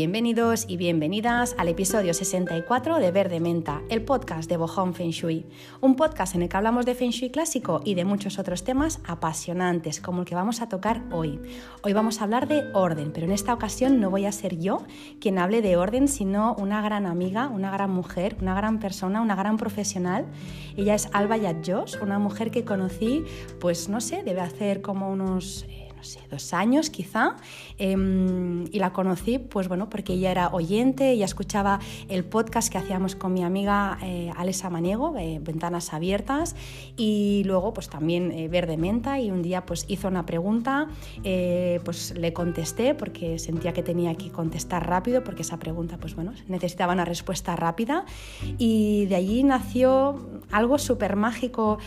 Bienvenidos y bienvenidas al episodio 64 de Verde Menta, el podcast de Bohong Feng Shui. Un podcast en el que hablamos de Feng Shui clásico y de muchos otros temas apasionantes, como el que vamos a tocar hoy. Hoy vamos a hablar de orden, pero en esta ocasión no voy a ser yo quien hable de orden, sino una gran amiga, una gran mujer, una gran persona, una gran profesional. Ella es Alba Yadjos, una mujer que conocí, pues no sé, debe hacer como unos no sé, dos años quizá, em, y la conocí, pues bueno, porque ella era oyente, ella escuchaba el podcast que hacíamos con mi amiga eh, Alesa Maniego, eh, Ventanas Abiertas, y luego pues también eh, Verde Menta, y un día pues hizo una pregunta, pues le contesté porque sentía que tenía que contestar rápido, porque esa pregunta pues bueno, necesitaba una respuesta rápida, y de allí nació algo súper mágico,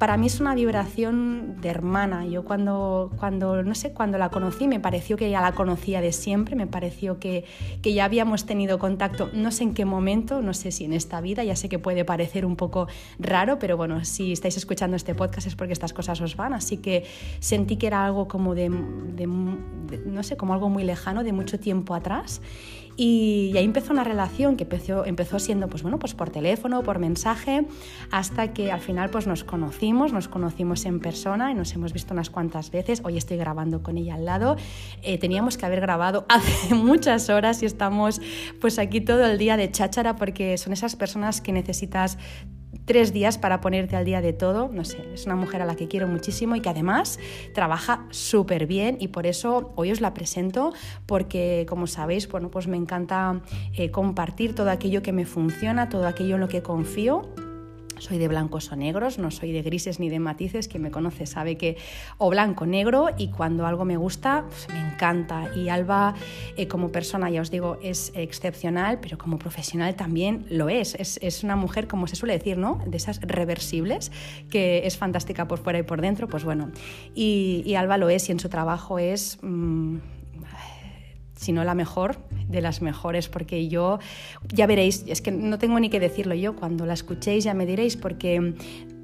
para mí es una vibración de hermana. Yo cuando, cuando, no sé, cuando la conocí me pareció que ya la conocía de siempre, me pareció que, que ya habíamos tenido contacto, no sé en qué momento, no sé si en esta vida, ya sé que puede parecer un poco raro, pero bueno, si estáis escuchando este podcast es porque estas cosas os van, así que sentí que era algo como de, de no sé, como algo muy lejano, de mucho tiempo atrás. Y, ahí empezó una relación que empezó, empezó siendo pues, bueno, pues por teléfono, por mensaje, hasta que al final pues nos conocimos, nos conocimos en persona y nos hemos visto unas cuantas veces. Hoy estoy grabando con ella al lado. Eh, teníamos que haber grabado hace muchas horas y estamos pues aquí todo el día de cháchara porque son esas personas que necesitas tres días para ponerte al día de todo. No sé, es una mujer a la que quiero muchísimo y que además trabaja súper bien y por eso hoy os la presento porque, como sabéis, bueno, pues me encanta eh, compartir todo aquello que me funciona, todo aquello en lo que confío soy de blancos o negros, no soy de grises ni de matices. Quien me conoce sabe que o blanco negro y cuando algo me gusta, pues me encanta. Y Alba, eh, como persona, ya os digo, es excepcional, pero como profesional también lo es. es. una mujer, como se suele decir, ¿no? De esas reversibles, que es fantástica por fuera y por dentro, pues bueno. Y, Alba lo es y en su trabajo es... Mm, si no la mejor, de las mejores, porque yo, ya veréis, es que no tengo ni que decirlo yo, cuando la escuchéis ya me diréis, porque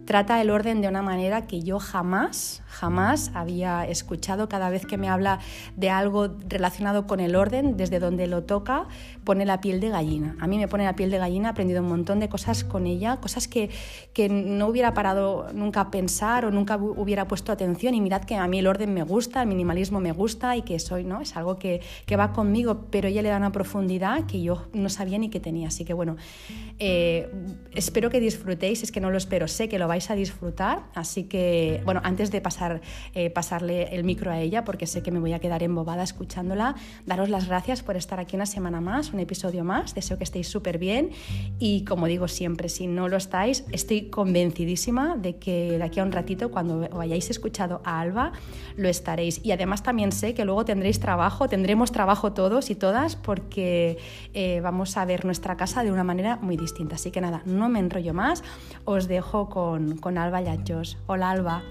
trata el orden de una manera que yo jamás, jamás había escuchado. Cada vez que me habla de algo relacionado con el orden, desde donde lo toca, pone la piel de gallina. A mí me pone la piel de gallina, he aprendido un montón de cosas con ella, cosas que, que no hubiera parado nunca a pensar o nunca hubiera puesto atención. Y mirad que a mí el orden me gusta, el minimalismo me gusta y que soy, ¿no? Es algo que, que va conmigo, pero ella le da una profundidad que yo no sabía ni que tenía. Así que bueno, eh, espero que disfrutéis, es que no lo espero, sé que lo vais a disfrutar, así que, bueno, antes de pasar, eh, pasarle el micro a ella, porque sé que me voy a quedar embobada escuchándola, daros las gracias por estar aquí una semana más, un episodio más, deseo que estéis súper bien y como digo siempre, si no lo estáis, estoy convencidísima de que de aquí a un ratito, cuando hayáis escuchado a Alba, lo estaréis. Y además también sé que luego tendréis trabajo, tendremos trabajo todos y todas, porque eh, vamos a ver nuestra casa de una manera muy distinta. Así que nada, no me enrollo más, os dejo con, con Alba Yachos. Hola Alba.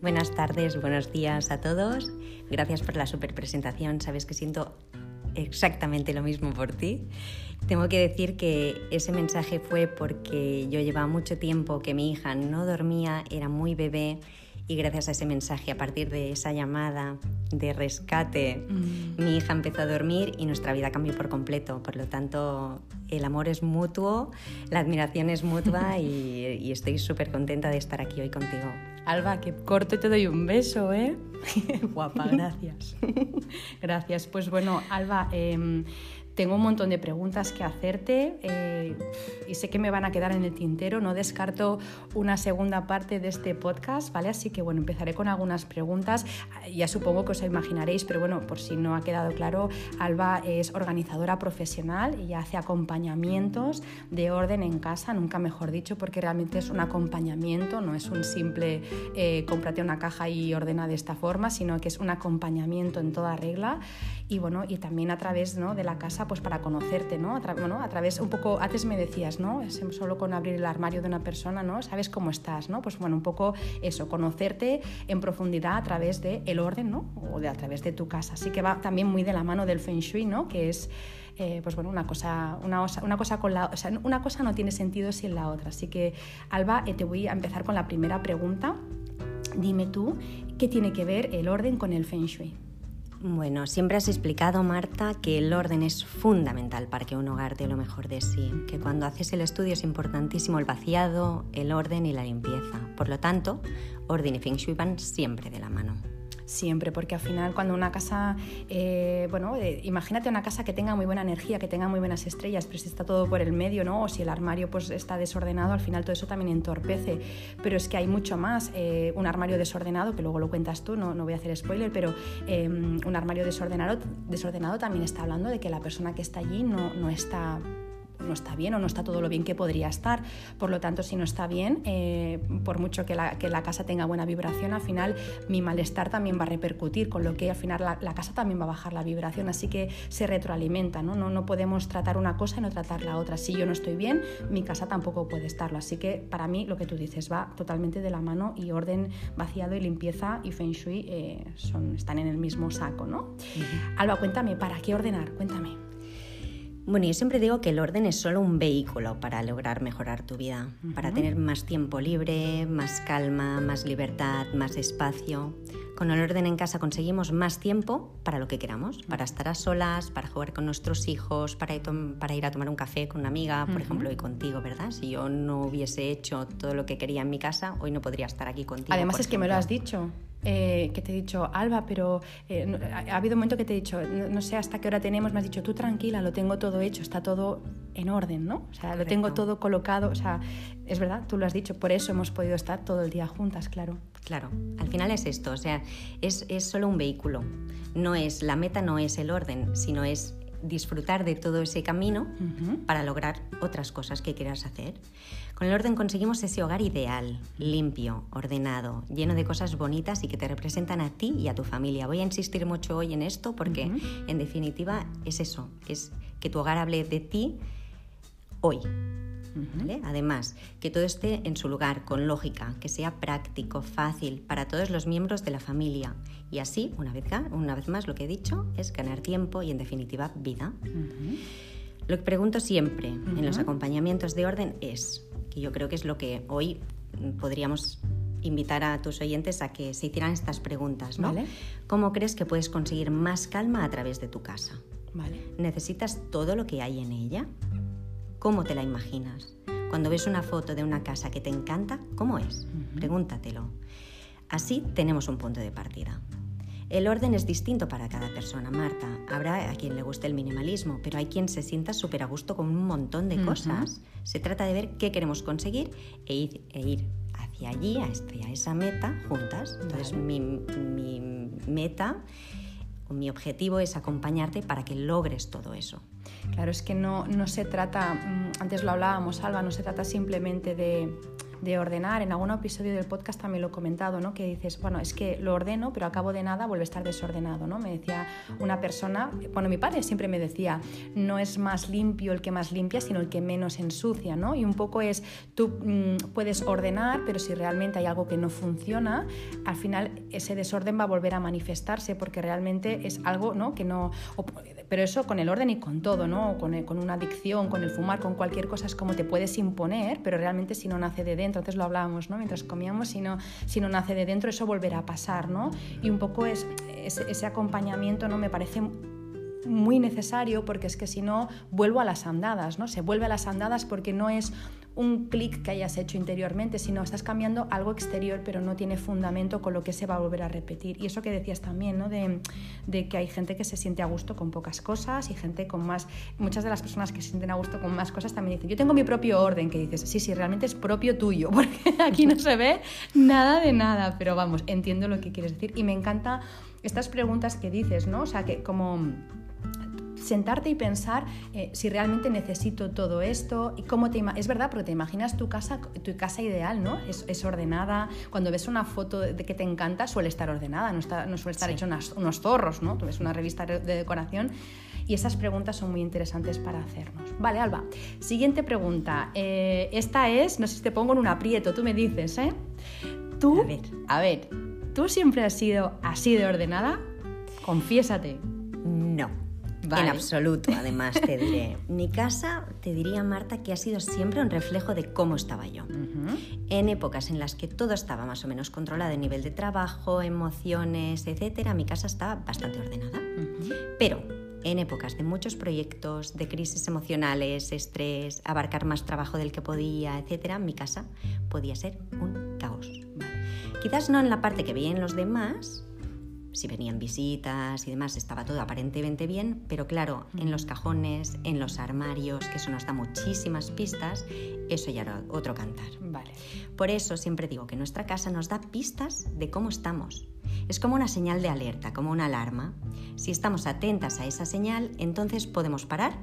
Buenas tardes, buenos días a todos. Gracias por la super presentación. Sabes que siento exactamente lo mismo por ti. Tengo que decir que ese mensaje fue porque yo llevaba mucho tiempo que mi hija no dormía, era muy bebé y gracias a ese mensaje, a partir de esa llamada de rescate, mm. mi hija empezó a dormir y nuestra vida cambió por completo. Por lo tanto, el amor es mutuo, la admiración es mutua y, estoy súper contenta de estar aquí hoy contigo. Alba, que corto y te doy un beso, ¿eh? Guapa, gracias. gracias. Pues bueno, Alba, eh, tengo un montón de preguntas que hacerte eh, y sé que me van a quedar en el tintero. No descarto una segunda parte de este podcast, ¿vale? Así que bueno, empezaré con algunas preguntas. Ya supongo que os imaginaréis, pero bueno, por si no ha quedado claro, Alba es organizadora profesional y hace acompañamientos de orden en casa, nunca mejor dicho, porque realmente es un acompañamiento, no es un simple eh, cómprate una caja y ordena de esta forma, sino que es un acompañamiento en toda regla y bueno, y también a través ¿no? de la casa pues para conocerte, ¿no? A, bueno, a través un poco, antes me decías, ¿no? Solo con abrir el armario de una persona, ¿no? Sabes cómo estás, ¿no? Pues bueno, un poco eso, conocerte en profundidad a través del el orden, ¿no? O de, a través de tu casa. Así que va también muy de la mano del Feng Shui, ¿no? Que es eh, pues bueno, una cosa, una, una, cosa con la, o sea, una cosa no tiene sentido sin la otra. Así que, Alba, eh, te voy a empezar con la primera pregunta. Dime tú, ¿qué tiene que ver el orden con el Feng Shui? Bueno, siempre has explicado, Marta, que el orden es fundamental para que un hogar dé lo mejor de sí, que cuando haces el estudio es importantísimo el vaciado, el orden y la limpieza. Por lo tanto, orden y feng shui van siempre de la mano siempre, porque al final cuando una casa, eh, bueno, eh, imagínate una casa que tenga muy buena energía, que tenga muy buenas estrellas, pero si está todo por el medio, ¿no? O si el armario pues está desordenado, al final todo eso también entorpece. Pero es que hay mucho más. Eh, un armario desordenado, que luego lo cuentas tú, no, no voy a hacer spoiler, pero un armario desordenado, desordenado también está hablando de que la persona que está allí no, no está no está bien o no está todo lo bien que podría estar. Por lo tanto, si no está bien, eh, por mucho que la, que la, casa tenga buena vibración, al final mi malestar también va a repercutir, con lo que al final la, casa también va a bajar la vibración. Así que se retroalimenta, ¿no? ¿no? No podemos tratar una cosa y no tratar la otra. Si yo no estoy bien, mi casa tampoco puede estarlo. Así que para mí lo que tú dices va totalmente de la mano y orden vaciado y limpieza y feng shui eh, son, están en el mismo saco, ¿no? Alba, cuéntame, ¿para qué ordenar? Cuéntame. Bueno, yo siempre digo que el orden es solo un vehículo para lograr mejorar tu vida, para tener más tiempo libre, más calma, más libertad, más espacio. Con el orden en casa conseguimos más tiempo para lo que queramos, para estar a solas, para jugar con nuestros hijos, para ir, para ir a tomar un café con una amiga, por ejemplo, y contigo, ¿verdad? Si yo no hubiese hecho todo lo que quería en mi casa, hoy no podría estar aquí contigo. Además es que me lo has dicho. Eh, que te he dicho, Alba, pero eh, ha, habido un momento que te he dicho, no, sé hasta qué hora tenemos, me has dicho, tú tranquila, lo tengo todo hecho, está todo en orden, ¿no? O sea, lo tengo todo colocado, o sea, es verdad, tú lo has dicho, por eso hemos podido estar todo el día juntas, claro. Claro, al final es esto, o sea, es, es solo un vehículo, no es, la meta no es el orden, sino es disfrutar de todo ese camino para lograr otras cosas que quieras hacer. Con el orden conseguimos ese hogar ideal, limpio, ordenado, lleno de cosas bonitas y que te representan a ti y a tu familia. Voy a insistir mucho hoy en esto porque en definitiva es eso, es que tu hogar hable de ti hoy. Además, que todo esté en su lugar, con lógica, que sea práctico, fácil para todos los miembros de la familia. Y así, una vez, una vez más, lo que he dicho es ganar tiempo y, en definitiva, vida. Lo que pregunto siempre en los acompañamientos de orden es, que yo creo que es lo que hoy podríamos invitar a tus oyentes a que se hicieran estas preguntas, ¿no? ¿Cómo crees que puedes conseguir más calma a través de tu casa? ¿Necesitas todo lo que hay en ella? ¿Cómo te la imaginas? Cuando ves una foto de una casa que te encanta, ¿cómo es? Pregúntatelo. Así tenemos un punto de partida. El orden es distinto para cada persona, Marta. Habrá a quien le guste el minimalismo, pero hay quien se sienta súper a gusto con un montón de cosas. Se trata de ver qué queremos conseguir e ir, e ir hacia allí, hacia esa meta, juntas. Entonces, mi, mi meta mi objetivo es acompañarte para que logres todo eso. Claro, es que no, no se trata, mm, antes lo hablábamos, Alba, no se trata simplemente de de ordenar. En algún episodio del podcast también lo he comentado, ¿no? Que dices, bueno, es que lo ordeno, pero a cabo de nada vuelve a estar desordenado, ¿no? Me decía una persona, bueno, mi padre siempre me decía, no es más limpio el que más limpia, sino el que menos ensucia, ¿no? Y un poco es, tú mm, puedes ordenar, pero si realmente hay algo que no funciona, al final ese desorden va a volver a manifestarse porque realmente es algo, ¿no? Que no... pero eso con el orden y con todo, ¿no? Con, con una adicción, con el fumar, con cualquier cosa es como te puedes imponer, pero realmente si no nace de dentro, entonces lo hablábamos ¿no? mientras comíamos, si no, si no nace de dentro eso volverá a pasar, ¿no? Y un poco es, ese, ese acompañamiento no me parece muy necesario porque es que si no vuelvo a las andadas, ¿no? Se vuelve a las andadas porque no es un clic que hayas hecho interiormente, sino estás cambiando algo exterior, pero no tiene fundamento con lo que se va a volver a repetir. Y eso que decías también, ¿no? De, de, que hay gente que se siente a gusto con pocas cosas y gente con más. Muchas de las personas que se sienten a gusto con más cosas también dicen, yo tengo mi propio orden, que dices, sí, sí, realmente es propio tuyo, porque aquí no se ve nada de nada, pero vamos, entiendo lo que quieres decir. Y me encanta estas preguntas que dices, ¿no? O sea, que como sentarte y pensar eh, si realmente necesito todo esto y cómo te es verdad porque te imaginas tu casa tu casa ideal no es, ordenada cuando ves una foto de que te encanta suele estar ordenada no, está, no suele estar hecho unos zorros no tú ves una revista de decoración y esas preguntas son muy interesantes para hacernos. Vale, Alba. Siguiente pregunta. Eh, esta es, no sé si te pongo en un aprieto, tú me dices, ¿eh? Tú, a ver, a ver, ¿tú siempre has sido así de ordenada? Confiésate. No. En absoluto, además, te diré. Mi casa, te diría, Marta, que ha sido siempre un reflejo de cómo estaba yo. En épocas en las que todo estaba más o menos controlado, en nivel de trabajo, emociones, etcétera, mi casa estaba bastante ordenada. Pero en épocas de muchos proyectos, de crisis emocionales, estrés, abarcar más trabajo del que podía, etcétera, mi casa podía ser un caos. Quizás no en la parte que veían los demás, si venían visitas y demás, estaba todo aparentemente bien, pero claro, en los cajones, en los armarios, que eso nos da muchísimas pistas, eso ya era otro cantar. Vale. Por eso siempre digo que nuestra casa nos da pistas de cómo estamos. Es como una señal de alerta, como una alarma. Si estamos atentas a esa señal, entonces podemos parar,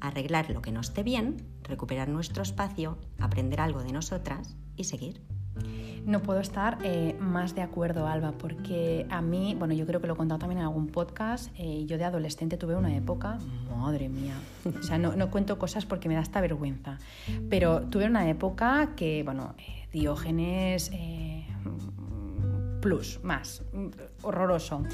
arreglar lo que no esté bien, recuperar nuestro espacio, aprender algo de nosotras y seguir. No puedo estar eh, más de acuerdo, Alba, porque a mí, bueno, yo creo que lo he contado también en algún podcast, eh, yo de adolescente tuve una época, madre mía, o sea, no, cuento cosas porque me da esta vergüenza, pero tuve una época que, bueno, eh, Diógenes plus, más, horroroso.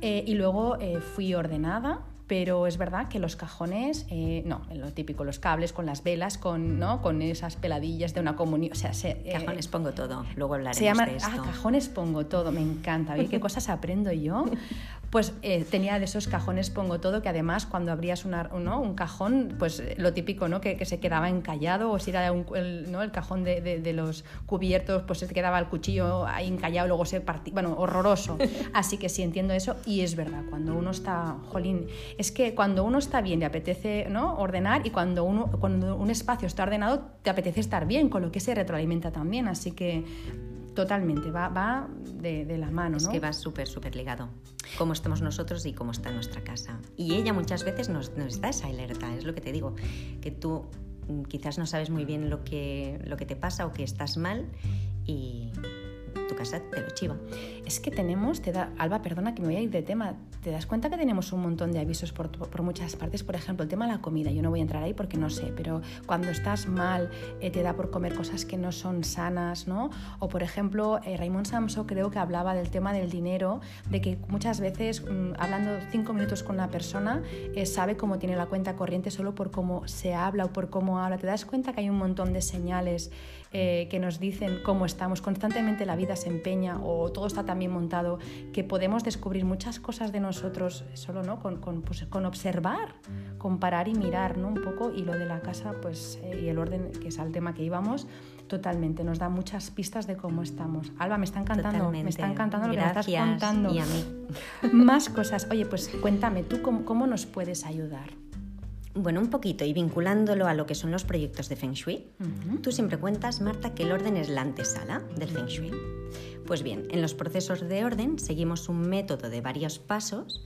y luego fui ordenada, pero es verdad que los cajones, eh, no, lo típico, los cables con las velas, con, ¿no? con esas peladillas de una comunión. O sea, eh, cajones pongo todo, luego hablaremos se llama, de esto. Ah, cajones pongo todo, me encanta. ¿Qué cosas aprendo yo? Pues eh, tenía de esos cajones pongo todo, que además cuando abrías una, ¿no? un cajón, pues lo típico, ¿no? Que, que, se quedaba encallado, o si era el, ¿no? el cajón de, de, los cubiertos, pues se quedaba el cuchillo ahí encallado, luego se partía, bueno, horroroso. Así que sí entiendo eso, y es verdad, cuando uno está, jolín, es que cuando uno está bien le apetece ¿no? ordenar y cuando, uno, cuando un espacio está ordenado te apetece estar bien, con lo que se retroalimenta también. Así que totalmente, va, va de, de, la mano. Es que va súper, súper ligado. Cómo estamos nosotros y cómo está nuestra casa. Y ella muchas veces nos, nos da esa alerta, es lo que te digo, que tú mm, quizás no sabes muy bien lo que, lo que te pasa o que estás mal y tu casa te lo chiva. Es que tenemos, te da, Alba, perdona que me voy a ir de tema, ¿te das cuenta que tenemos un montón de avisos por, por muchas partes? Por ejemplo, el tema de la comida, yo no voy a entrar ahí porque no sé, pero cuando estás mal eh, te da por comer cosas que no son sanas, ¿no? O por ejemplo, eh, Raymond Samso creo que hablaba del tema del dinero, de que muchas veces mm, hablando cinco minutos con una persona eh, sabe cómo tiene la cuenta corriente solo por cómo se habla o por cómo habla. ¿Te das cuenta que hay un montón de señales eh, que nos dicen cómo estamos, constantemente la vida se empeña o todo está tan bien montado que podemos descubrir muchas cosas de nosotros solo ¿no? con, con, pues, con observar, comparar y mirar ¿no? un poco y lo de la casa pues, eh, y el orden, que es al tema que íbamos, totalmente, nos da muchas pistas de cómo estamos. Alba, me está encantando, me está encantando lo que me estás contando. Y a mí. Más cosas. Oye, pues cuéntame, ¿tú cómo, cómo nos puedes ayudar? Bueno, un poquito y vinculándolo a lo que son los proyectos de Feng Shui, tú siempre cuentas, Marta, que el orden es la antesala del Feng Shui. Pues bien, en los procesos de orden seguimos un método de varios pasos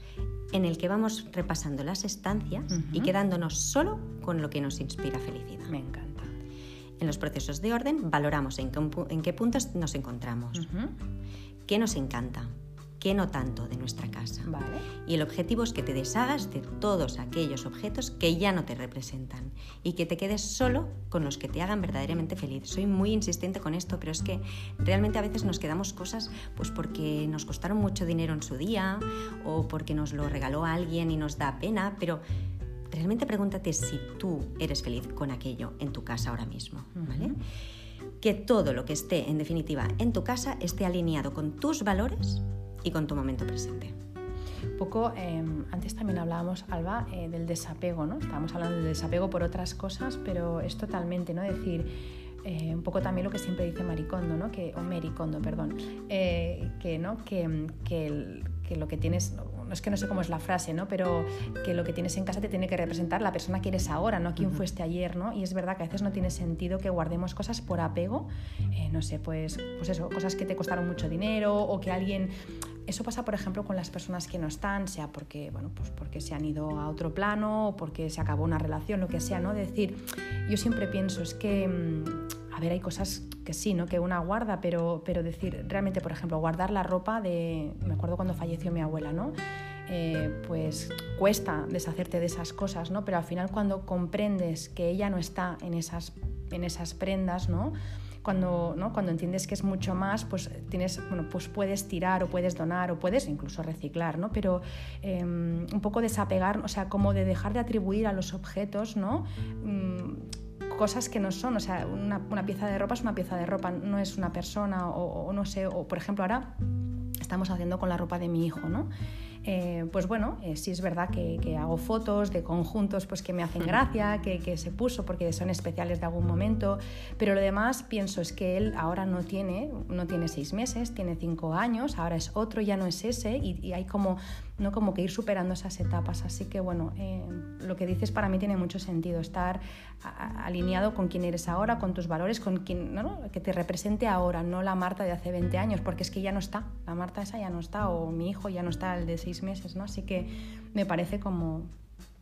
en el que vamos repasando las estancias y quedándonos solo con lo que nos inspira felicidad. Me encanta. En los procesos de orden valoramos en qué, en qué puntos nos encontramos, qué nos encanta, que no tanto de nuestra casa. Vale. Y el objetivo es que te deshagas de todos aquellos objetos que ya no te representan y que te quedes solo con los que te hagan verdaderamente feliz. Soy muy insistente con esto, pero es que realmente a veces nos quedamos cosas pues porque nos costaron mucho dinero en su día o porque nos lo regaló alguien y nos da pena, pero realmente pregúntate si tú eres feliz con aquello en tu casa ahora mismo, ¿vale? Que todo lo que esté, en definitiva, en tu casa esté alineado con tus valores y con tu momento presente. Un poco, em, antes también hablábamos, Alba, eh, del desapego, ¿no? Estábamos hablando del desapego por otras cosas, pero es totalmente, ¿no? Decir, eh, un poco también lo que siempre dice Maricondo, ¿no? Que, o Mericondo, perdón, eh, que, ¿no? que, que, que, lo que tienes, no es que no sé cómo es la frase, ¿no? Pero que lo que tienes en casa te tiene que representar la persona que eres ahora, no quién fuiste ayer, ¿no? Y es verdad que a veces no tiene sentido que guardemos cosas por apego, eh, no sé, pues, pues eso, cosas que te costaron mucho dinero o que alguien eso pasa, por ejemplo, con las personas que no están, sea porque, bueno, pues porque se han ido a otro plano o porque se acabó una relación, lo que sea, ¿no? decir, yo siempre pienso, es que, mm, a ver, hay cosas que sí, ¿no? Que una guarda, pero, pero decir, realmente, por ejemplo, guardar la ropa de, me acuerdo cuando falleció mi abuela, ¿no? Eh, pues cuesta deshacerte de esas cosas, ¿no? Pero al final cuando comprendes que ella no está en esas, en esas prendas, ¿no? Cuando, ¿no? cuando entiendes que es mucho más, pues, tienes, bueno, pues puedes tirar o puedes donar o puedes incluso reciclar, ¿no? pero em, un poco desapegar, o sea, como de dejar de atribuir a los objetos ¿no? Mm, cosas que no son, o sea, una, una, pieza de ropa es una pieza de ropa, no es una persona o, o no sé, o por ejemplo ahora estamos haciendo con la ropa de mi hijo, ¿no? Eh, pues bueno, eh, sí es verdad que, hago fotos de conjuntos pues, que me hacen gracia, que, que, se puso porque son especiales de algún momento, pero lo demás pienso es que él ahora no tiene, no tiene seis meses, tiene cinco años, ahora es otro, ya no es ese y, y hay como ¿no? Como que ir superando esas etapas. Así que bueno, eh, lo que dices para mí tiene mucho sentido, estar alineado con quién eres ahora, con tus valores, con quien ¿no? que te represente ahora, no la Marta de hace 20 años, porque es que ya no está, la Marta esa ya no está, o mi hijo ya no está, el de seis meses, ¿no? Así que me parece como,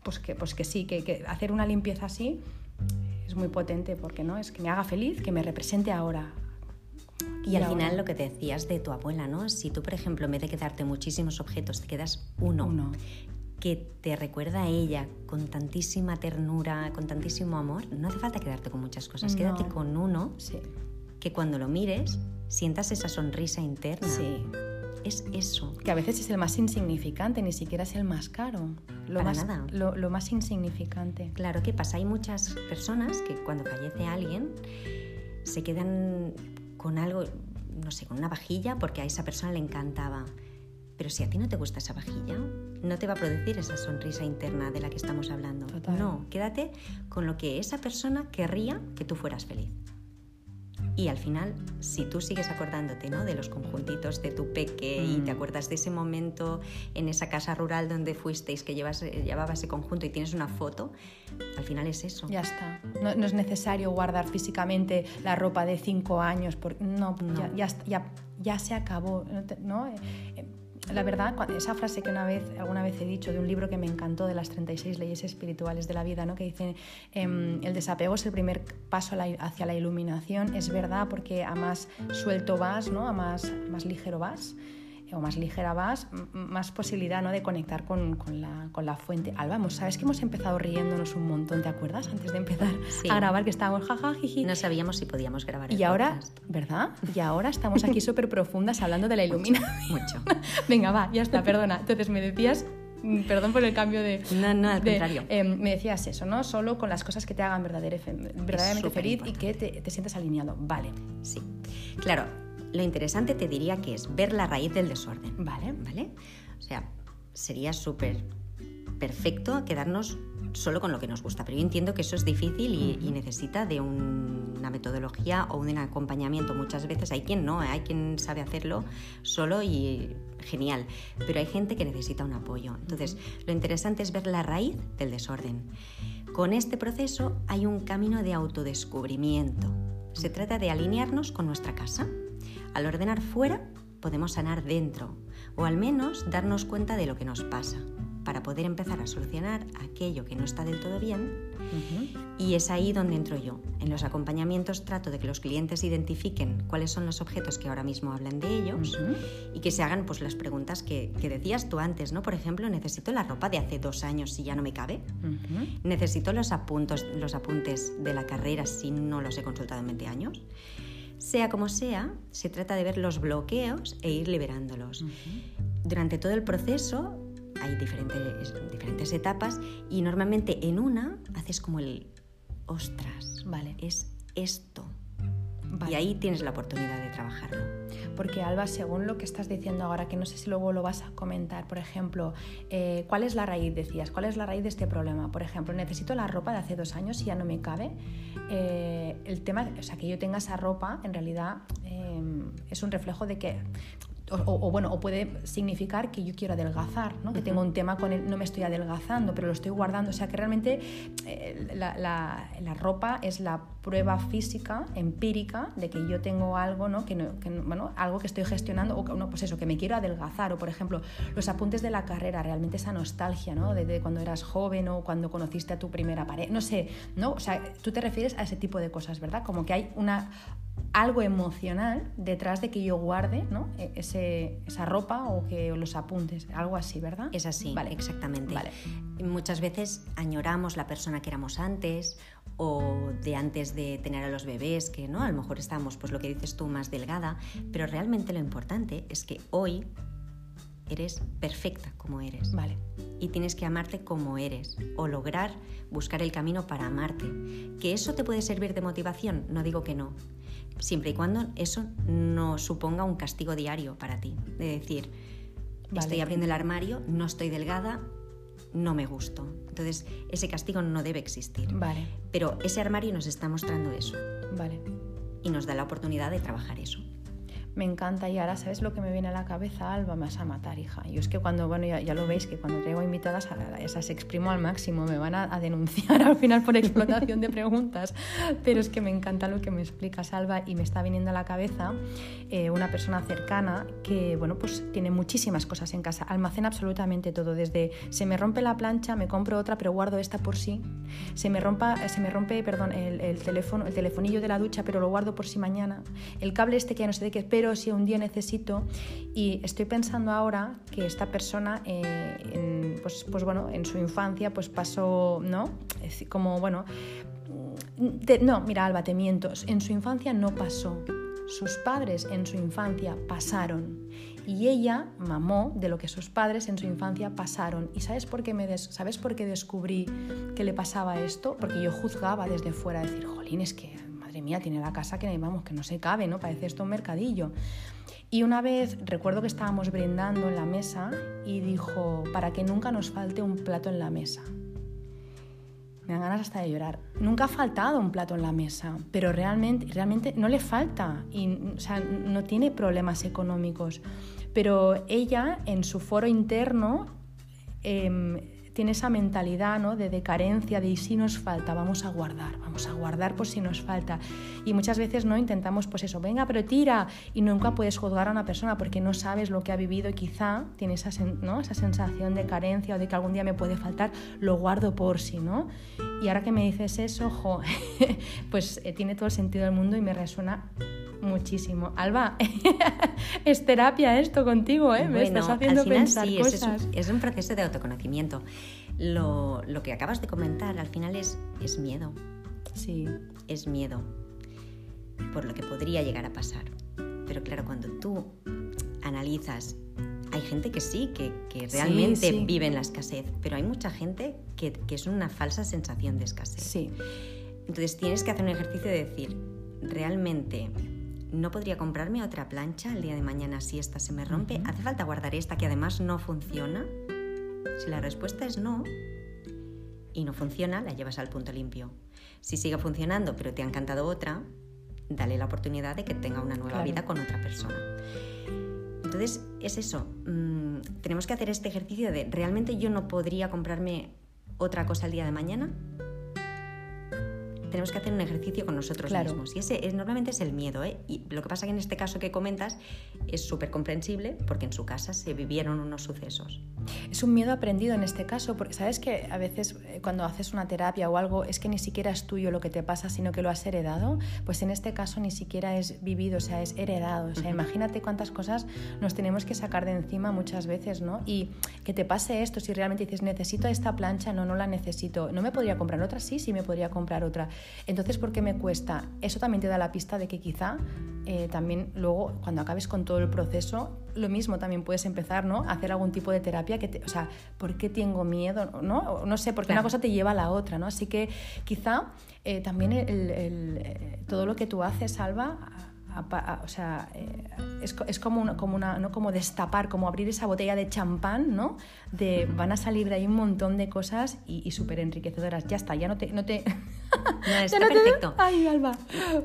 pues que, pues que sí, que, que hacer una limpieza así es muy potente, porque no es que me haga feliz, que me represente ahora, y, al final lo que te decías de tu abuela, ¿no? Si tú, por ejemplo, en vez de quedarte muchísimos objetos, te quedas uno, que te recuerda a ella con tantísima ternura, con tantísimo amor, no hace falta quedarte con muchas cosas, quédate con uno que cuando lo mires sientas esa sonrisa interna. Sí. Es eso. Que a veces es el más insignificante, ni siquiera es el más caro. Lo más, nada. Lo, lo más insignificante. Claro que pasa, hay muchas personas que cuando fallece alguien se quedan con algo, no sé, con una vajilla porque a esa persona le encantaba. Pero si a ti no te gusta esa vajilla, no te va a producir esa sonrisa interna de la que estamos hablando. No, quédate con lo que esa persona querría que tú fueras feliz. Y al final, si tú sigues acordándote ¿no? de los conjuntitos de tu peque y te mm. acuerdas de ese momento en esa casa rural donde fuisteis que llevas, eh, llevaba ese conjunto y tienes una foto, al final es eso. Ya está. No, es necesario guardar físicamente la ropa de cinco años. Porque, no, Ya, ya, ya, se acabó. ¿no? Eh, la verdad, esa frase que una vez, alguna vez he dicho de un libro que me encantó de las 36 leyes espirituales de la vida, ¿no? que dice, em, el desapego es el primer paso hacia la iluminación, es verdad porque a más suelto vas, ¿no? a más, más ligero vas o más ligera vas, más posibilidad ¿no? de conectar con, con, la, con, la, fuente. Alba, ¿sabes que hemos empezado riéndonos un montón? ¿Te acuerdas? Antes de empezar a grabar, que estábamos jaja, jiji. No sabíamos si podíamos grabar. y ahora, ¿verdad? Y ahora estamos aquí súper profundas hablando de la iluminación. Mucho. Venga, va, ya está, perdona. Entonces me decías mm, perdón por el cambio de... No, no, al contrario. Em, me decías eso, ¿no? Solo con las cosas que te hagan verdaderamente feliz y que te, te sientas alineado. Vale. Sí. Claro, lo interesante te diría que es ver la raíz del desorden. Vale. ¿Vale? O sea, sería súper perfecto quedarnos solo con lo que nos gusta, pero yo entiendo que eso es difícil y, necesita de una metodología o un acompañamiento. Muchas veces hay quien no, hay quien sabe hacerlo solo y genial, pero hay gente que necesita un apoyo. Entonces, lo interesante es ver la raíz del desorden. Con este proceso hay un camino de autodescubrimiento. Se trata de alinearnos con nuestra casa, al ordenar fuera, podemos sanar dentro, o al menos darnos cuenta de lo que nos pasa, para poder empezar a solucionar aquello que no está del todo bien. Y es ahí donde entro yo. En los acompañamientos trato de que los clientes identifiquen cuáles son los objetos que ahora mismo hablan de ellos y que se hagan pues, las preguntas que, decías tú antes, ¿no? Por ejemplo, necesito la ropa de hace dos años si ya no me cabe. Necesito los, apuntos, los apuntes de la carrera si no los he consultado en 20 años. Sea como sea, se trata de ver los bloqueos e ir liberándolos. Durante todo el proceso hay diferentes, diferentes etapas y normalmente en una haces como el, ostras, vale, es esto. Y ahí tienes la oportunidad de trabajarlo. Porque Alba, según lo que estás diciendo ahora, que no sé si luego lo vas a comentar, por ejemplo, eh, ¿cuál es la raíz, decías? ¿Cuál es la raíz de este problema? Por ejemplo, necesito la ropa de hace dos años y ya no me cabe. Eh, el tema, o sea, que yo tenga esa ropa, en realidad eh, es un reflejo de que o, bueno, o puede significar que yo quiero adelgazar, ¿no? que tengo un tema con él, no me estoy adelgazando, pero lo estoy guardando. O sea que realmente eh, la, la, ropa es la prueba física, empírica, de que yo tengo algo, ¿no? Que, bueno, algo que estoy gestionando, o no, pues eso, que me quiero adelgazar. O por ejemplo, los apuntes de la carrera, realmente esa nostalgia ¿no? de, de cuando eras joven o cuando conociste a tu primera pareja, no sé, ¿no? O sea, tú te refieres a ese tipo de cosas, ¿verdad? Como que hay una algo emocional detrás de que yo guarde ¿no? E, ese, esa ropa o que los apuntes, algo así, ¿verdad? Es así, vale. exactamente. Vale. Muchas veces añoramos la persona que éramos antes o de antes de tener a los bebés, que no, a lo mejor estamos, pues lo que dices tú, más delgada, pero realmente lo importante es que hoy eres perfecta como eres. Vale. Y tienes que amarte como eres o lograr buscar el camino para amarte. ¿Que eso te puede servir de motivación? No digo que no, siempre y cuando eso no suponga un castigo diario para ti. De decir, estoy abriendo el armario, no estoy delgada, no me gusto. Entonces, ese castigo no debe existir. Vale. Pero ese armario nos está mostrando eso. Vale. Y nos da la oportunidad de trabajar eso me encanta y ahora sabes lo que me viene a la cabeza, Alba, me vas a matar, hija. Yo es que cuando, bueno, ya, lo veis, que cuando traigo invitadas, a esas exprimo al máximo, me van a, denunciar al final por explotación de preguntas, pero es que me encanta lo que me explicas, Alba, y me está viniendo a la cabeza eh, una persona cercana que, bueno, pues tiene muchísimas cosas en casa, almacena absolutamente todo, desde se me rompe la plancha, me compro otra, pero guardo esta por sí, se me, rompa, se me rompe, perdón, el, el teléfono, el telefonillo de la ducha, pero lo guardo por si mañana, el cable este que ya no sé de qué, pero si un día necesito. Y estoy pensando ahora que esta persona, eh, en, pues, pues, bueno, en su infancia, pues pasó, ¿no? Como, bueno, no, mira, Alba, te miento, en su infancia no pasó. Sus padres en su infancia pasaron y ella mamó de lo que sus padres en su infancia pasaron. ¿Y sabes por qué, me ¿sabes por qué descubrí que le pasaba esto? Porque yo juzgaba desde fuera, decir, jolín, es que mía, tiene la casa que, vamos, que no se cabe, ¿no? Parece esto un mercadillo. Y una vez recuerdo que estábamos brindando en la mesa y dijo, para que nunca nos falte un plato en la mesa. Me dan ganas hasta de llorar. Nunca ha faltado un plato en la mesa, pero realmente, realmente no le falta y o sea, no tiene problemas económicos. Pero ella en su foro interno em, tiene esa mentalidad ¿no? de, carencia, de si nos falta, vamos a guardar, vamos a guardar por si nos falta. Y muchas veces no intentamos, pues eso, venga, pero tira, y nunca puedes juzgar a una persona porque no sabes lo que ha vivido y quizá tiene esa, ¿no? esa sensación de carencia o de que algún día me puede faltar, lo guardo por si, ¿no? Y ahora que me dices eso, ojo, pues eh, tiene todo el sentido del mundo y me resuena muchísimo. Alba, es terapia esto contigo, ¿eh? Me estás haciendo pensar cosas. Es, un, proceso de autoconocimiento. Lo, que acabas de comentar al final es, es miedo. Sí. Es miedo por lo que podría llegar a pasar. Pero claro, cuando tú analizas, hay gente que sí, que, realmente vive en la escasez, pero hay mucha gente que, que es una falsa sensación de escasez. Sí. Entonces tienes que hacer un ejercicio de decir, realmente ¿no podría comprarme otra plancha el día de mañana si esta se me rompe? ¿Hace falta guardar esta que además no funciona? Si la respuesta es no y no funciona, la llevas al punto limpio. Si sigue funcionando pero te ha encantado otra, dale la oportunidad de que tenga una nueva vida con otra persona. Entonces es eso, mm, tenemos que hacer este ejercicio de, ¿realmente yo no podría comprarme otra cosa el día de mañana? Tenemos que hacer un ejercicio con nosotros mismos. Y ese es, normalmente es el miedo. ¿eh? Y lo que pasa que en este caso que comentas es súper comprensible porque en su casa se vivieron unos sucesos. Es un miedo aprendido en este caso, porque sabes que a veces eh, cuando haces una terapia o algo es que ni siquiera es tuyo lo que te pasa, sino que lo has heredado. Pues en este caso ni siquiera es vivido, o sea, es heredado. O sea, imagínate cuántas cosas nos tenemos que sacar de encima muchas veces, ¿no? Y que te pase esto, si realmente dices, necesito esta plancha, no, no la necesito. ¿No me podría comprar otra? Sí, sí me podría comprar otra. Entonces, ¿por qué me cuesta? Eso también te da la pista de que quizá eh, también luego, cuando acabes con todo el proceso, lo mismo también puedes empezar ¿no? a hacer algún tipo de terapia que te, o sea, ¿por qué tengo miedo? No, no sé, porque una cosa te lleva a la otra, ¿no? Así que quizá eh, también eh, todo lo que tú haces, Salva, o sea, eh, es, como, una, como, una, ¿no? como destapar, como abrir esa botella de champán, ¿no? De, van a salir de ahí un montón de cosas y, súper enriquecedoras. Ya está, ya no te... No, te... no está perfecto. Ay, Alba.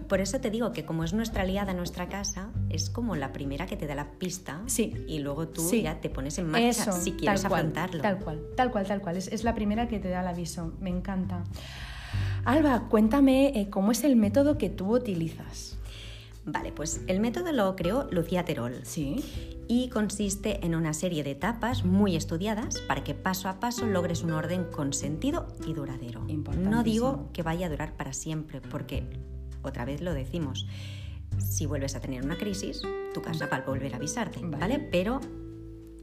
Por eso te digo que como es nuestra aliada, nuestra casa, es como la primera que te da la pista sí. y luego tú ya te pones en marcha si quieres tal afrontarlo. tal cual, tal cual, tal cual. Es, es, la primera que te da el aviso. Me encanta. Alba, cuéntame eh, cómo es el método que tú utilizas. Vale, pues el método lo creó Lucía Terol. Sí. Y consiste en una serie de etapas muy estudiadas para que paso a paso logres un orden con sentido y duradero. No digo que vaya a durar para siempre, porque otra vez lo decimos. Si vuelves a tener una crisis, tu casa va a volver a avisarte, ¿vale? Pero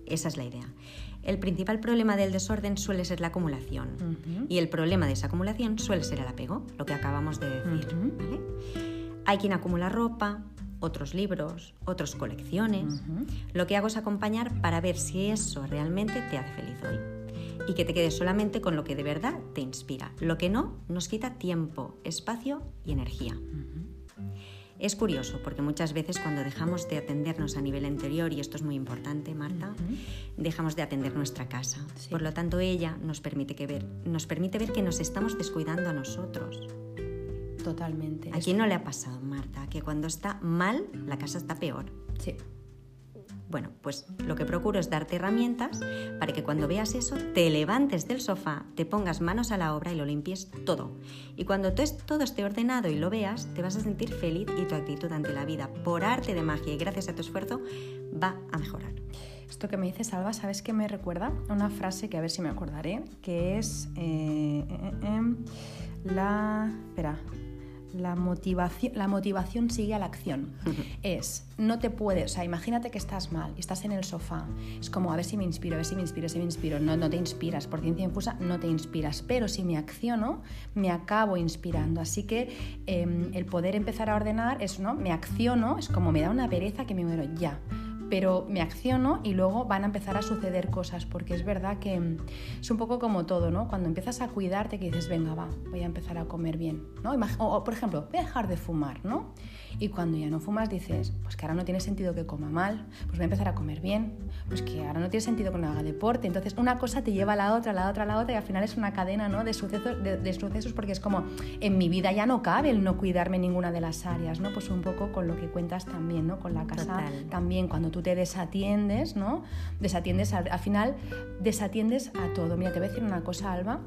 esa es la idea. El principal problema del desorden suele ser la acumulación y el problema de esa acumulación suele ser el apego, lo que acabamos de decir. ¿vale? Hay quien acumula ropa, otros libros, otras colecciones. Lo que hago es acompañar para ver si eso realmente te hace feliz hoy y que te quedes solamente con lo que de verdad te inspira. Lo que no nos quita tiempo, espacio y energía. Es curioso porque muchas veces cuando dejamos de atendernos a nivel interior, y esto es muy importante, Marta, dejamos de atender nuestra casa. Por lo tanto, ella nos permite, que ver, nos permite ver que nos estamos descuidando a nosotros. Totalmente. ¿A quién no le ha pasado, Marta? Que cuando está mal, la casa está peor. Sí. Bueno, pues lo que procuro es darte herramientas para que cuando veas eso te levantes del sofá, te pongas manos a la obra y lo limpies todo. Y cuando todo esté ordenado y lo veas, te vas a sentir feliz y tu actitud ante la vida, por arte de magia y gracias a tu esfuerzo, va a mejorar. Esto que me dices, Alba, ¿sabes qué me recuerda? Una frase que a ver si me acordaré, que es eh, eh, eh, la... Espera, la motivación, la motivación sigue a la acción. es, no te puedes, o sea, imagínate que estás mal estás en el sofá. Es como, a ver si me inspiro, a ver si me inspiro, si me inspiro. No, no te inspiras, por ciencia infusa no te inspiras. Pero si me acciono, me acabo inspirando. Así que em, el poder empezar a ordenar es, ¿no? Me acciono, es como me da una pereza que me muero ya pero me acciono y luego van a empezar a suceder cosas, porque es verdad que mm, es un poco como todo, ¿no? Cuando empiezas a cuidarte, que dices, venga, va, voy a empezar a comer bien, ¿no? O, por ejemplo, voy a dejar de fumar, ¿no? Y cuando ya no fumas dices, pues que ahora no tiene sentido que coma mal, pues voy a empezar a comer bien, pues que ahora no tiene sentido que no haga deporte. Entonces una cosa te lleva a la otra, a la otra, a la otra y al final es una cadena ¿no? de, sucesos, de, sucesos porque es como, en mi vida ya no cabe el no cuidarme ninguna de las áreas, ¿no? Pues un poco con lo que cuentas también, ¿no? Con la casa también, cuando tú te desatiendes, ¿no? Desatiendes, al, al final desatiendes a todo. Mira, te voy a decir una cosa, Alba,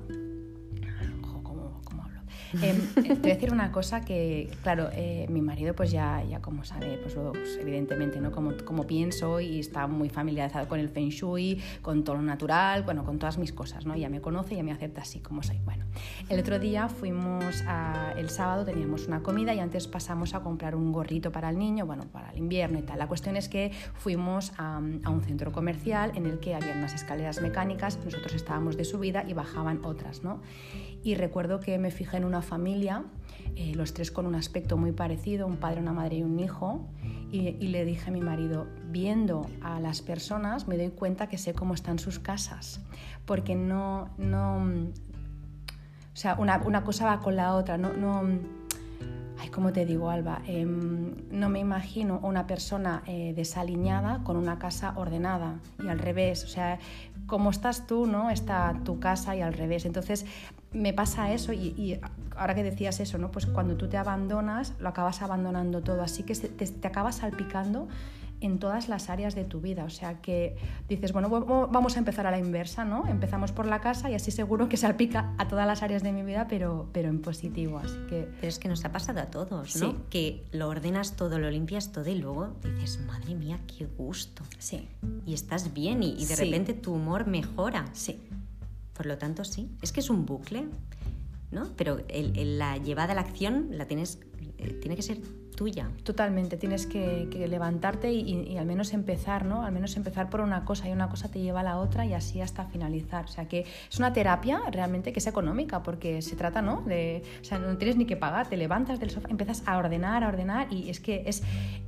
eh, te voy a decir una cosa que, claro, eh, mi marido pues ya, ya como sabe, pues, pues evidentemente, ¿no? Como, como pienso y está muy familiarizado con el Feng Shui, con todo lo natural, bueno, con todas mis cosas, ¿no? Ya me conoce, ya me acepta así como soy. Bueno, el otro día fuimos, a, el sábado teníamos una comida y antes pasamos a comprar un gorrito para el niño, bueno, para el invierno y tal. La cuestión es que fuimos a, a un centro comercial en el que había unas escaleras mecánicas, nosotros estábamos de subida y bajaban otras, ¿no? Y recuerdo que me fijé en una familia, eh, los tres con un aspecto muy parecido, un padre, una madre y un hijo, y, le dije a mi marido, viendo a las personas me doy cuenta que sé cómo están sus casas, porque no, no, o sea, una, una cosa va con la otra, no, no Ay, ¿cómo te digo, Alba? Em, no me imagino una persona eh, desaliñada con una casa ordenada y al revés. O sea, como estás tú, ¿no? Está tu casa y al revés. Entonces, me pasa eso y, ahora que decías eso, ¿no? Pues cuando tú te abandonas, lo acabas abandonando todo, así que te, te acabas salpicando en todas las áreas de tu vida. O sea que dices, bueno, vamos a empezar a la inversa, ¿no? Empezamos por la casa y así seguro que salpica a todas las áreas de mi vida, pero, pero en positivo. Así que... Pero es que nos ha pasado a todos, ¿no? Que lo ordenas todo, lo limpias todo y luego dices, madre mía, qué gusto. Sí. Y estás bien y, de repente tu humor mejora. Sí. Por lo tanto, sí. Es que es un bucle, ¿no? Pero la llevada a la acción la tienes, eh, tiene que ser tuya. Totalmente, tienes que, levantarte y, al menos empezar, ¿no? Al menos empezar por una cosa y una cosa te lleva a la otra y así hasta finalizar. O sea que es una terapia realmente que es económica porque se trata, ¿no? De, o sea, no tienes ni que pagar, te levantas del sofá, empiezas a ordenar, a ordenar y es que es,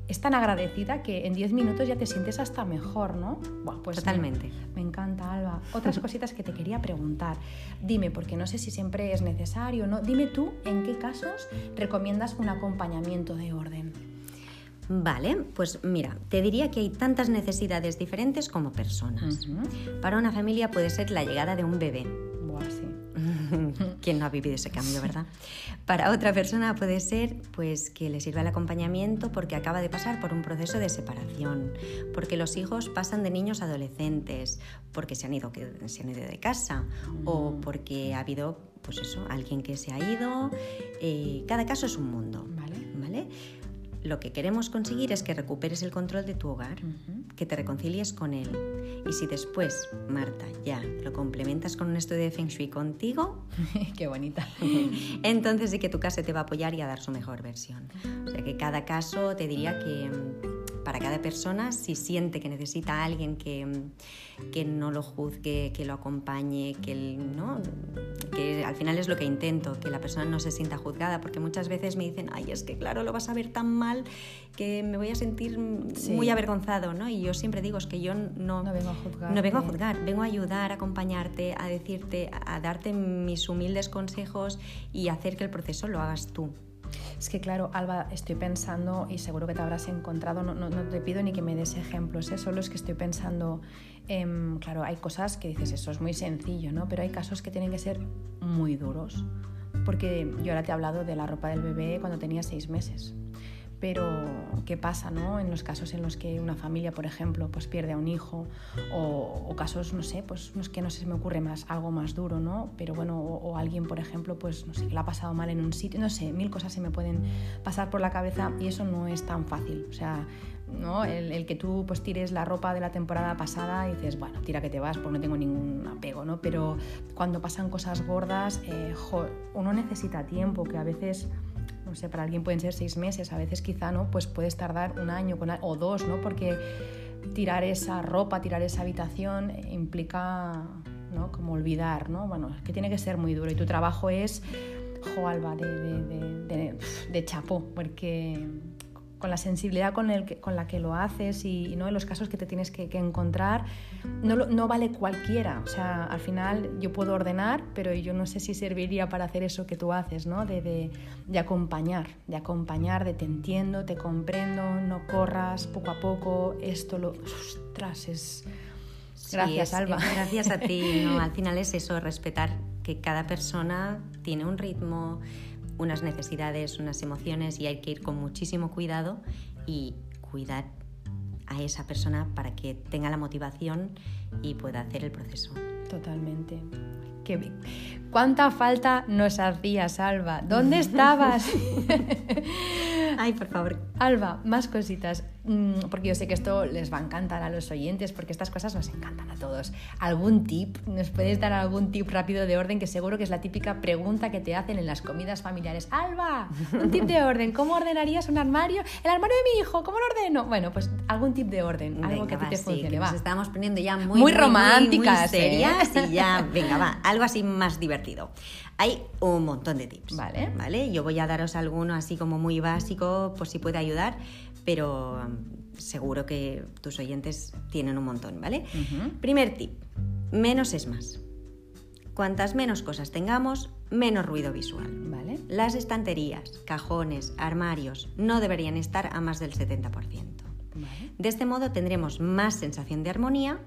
es tan agradecida que en 10 minutos ya te sientes hasta mejor, ¿no? pues Totalmente. Me, me, encanta, Alba. Otras cositas que te quería preguntar. Dime, porque no sé si siempre es necesario, ¿no? Dime tú en qué casos recomiendas un acompañamiento de orden. Vale, pues mira, te diría que hay tantas necesidades diferentes como personas. Para una familia puede ser la llegada de un bebé. Buah, sí. ¿Quién no ha vivido ese cambio, verdad? Para otra persona puede ser pues que le sirva el acompañamiento porque acaba de pasar por un proceso de separación, porque los hijos pasan de niños a adolescentes, porque se han ido, se han ido de casa o porque ha habido pues eso, alguien que se ha ido. Eh, cada caso es un mundo. Vale. ¿Vale? lo que queremos conseguir es que recuperes el control de tu hogar, que te reconcilies con él. Y si después, Marta, ya lo complementas con un estudio de Feng Shui contigo, qué bonita. entonces sí que tu casa te va a apoyar y a dar su mejor versión. O sea que cada caso te diría que para cada persona, si siente que necesita a alguien que, que no lo juzgue, que lo acompañe, que, ¿no? que al final es lo que intento, que la persona no se sienta juzgada, porque muchas veces me dicen, ay, es que claro, lo vas a ver tan mal que me voy a sentir muy avergonzado, ¿no? Y yo siempre digo, es que yo no, no vengo a juzgar. No vengo a juzgar, vengo a ayudar, a acompañarte, a decirte, a darte mis humildes consejos y hacer que el proceso lo hagas tú. Es que claro, Alba, estoy pensando, y seguro que te habrás encontrado, no, no, te pido ni que me des ejemplos, ¿eh? solo es que estoy pensando, em, claro, hay cosas que dices, eso es muy sencillo, ¿no? Pero hay casos que tienen que ser muy duros. Porque yo ahora te he hablado de la ropa del bebé cuando tenía seis meses pero ¿qué pasa no? en los casos en los que una familia, por ejemplo, pues pierde a un hijo o, casos, no sé, pues no es que no sé si me ocurre más, algo más duro, ¿no? Pero bueno, o, alguien, por ejemplo, pues no sé, que ha pasado mal en un sitio, no sé, mil cosas se me pueden pasar por la cabeza y eso no es tan fácil, o sea, ¿no? El, que tú pues tires la ropa de la temporada pasada y dices, bueno, tira que te vas, pues no tengo ningún apego, ¿no? Pero cuando pasan cosas gordas, eh, uno necesita tiempo, que a veces no sé, para alguien pueden ser seis meses, a veces quizá no, pues puedes tardar un año o dos, ¿no? Porque tirar esa ropa, tirar esa habitación implica, ¿no? Como olvidar, ¿no? Bueno, es que tiene que ser muy duro y tu trabajo es, jo, Alba, de, de, de, de chapo, porque con la sensibilidad con, el con la que lo haces y, ¿no? en los casos que te tienes que, encontrar, no, no, vale cualquiera. O sea, al final yo puedo ordenar, pero yo no sé si serviría para hacer eso que tú haces, ¿no? de, de, de acompañar, de acompañar, de te entiendo, te comprendo, no corras poco a poco, esto lo... ¡Ostras! Es... Gracias, Alba. Gracias a ti. ¿no? Al final es eso, respetar que cada persona tiene un ritmo, unas necesidades, unas emociones y hay que ir con muchísimo cuidado y cuidar a esa persona para que tenga la motivación y pueda hacer el proceso. Totalmente. Qué, ¿Cuánta falta nos hacías, Alba? ¿Dónde estabas? Ay, por favor. Alba, más cositas. Mm, porque yo sé que esto les va a encantar a los oyentes, porque estas cosas nos encantan a todos. ¿Algún tip? ¿Nos puedes dar algún tip rápido de orden? Que seguro que es la típica pregunta que te hacen en las comidas familiares. Alba, un tip de orden. ¿Cómo ordenarías un armario? El armario de mi hijo, ¿cómo lo ordeno? Bueno, pues algún tip de orden, algo que a ti te funcione. Nos estamos poniendo ya muy, muy románticas, muy, ¿eh? serias y ya, venga, va, algo así más divertido. Hay un montón de tips. Vale. ¿vale? Yo voy a daros alguno así como muy básico por si puede ayudar pero um, seguro que tus oyentes tienen un montón, ¿vale? Primer tip, menos es más. Cuantas menos cosas tengamos, menos ruido visual. ¿Vale? Las estanterías, cajones, armarios no deberían estar a más del 70%. De este modo tendremos más sensación de armonía,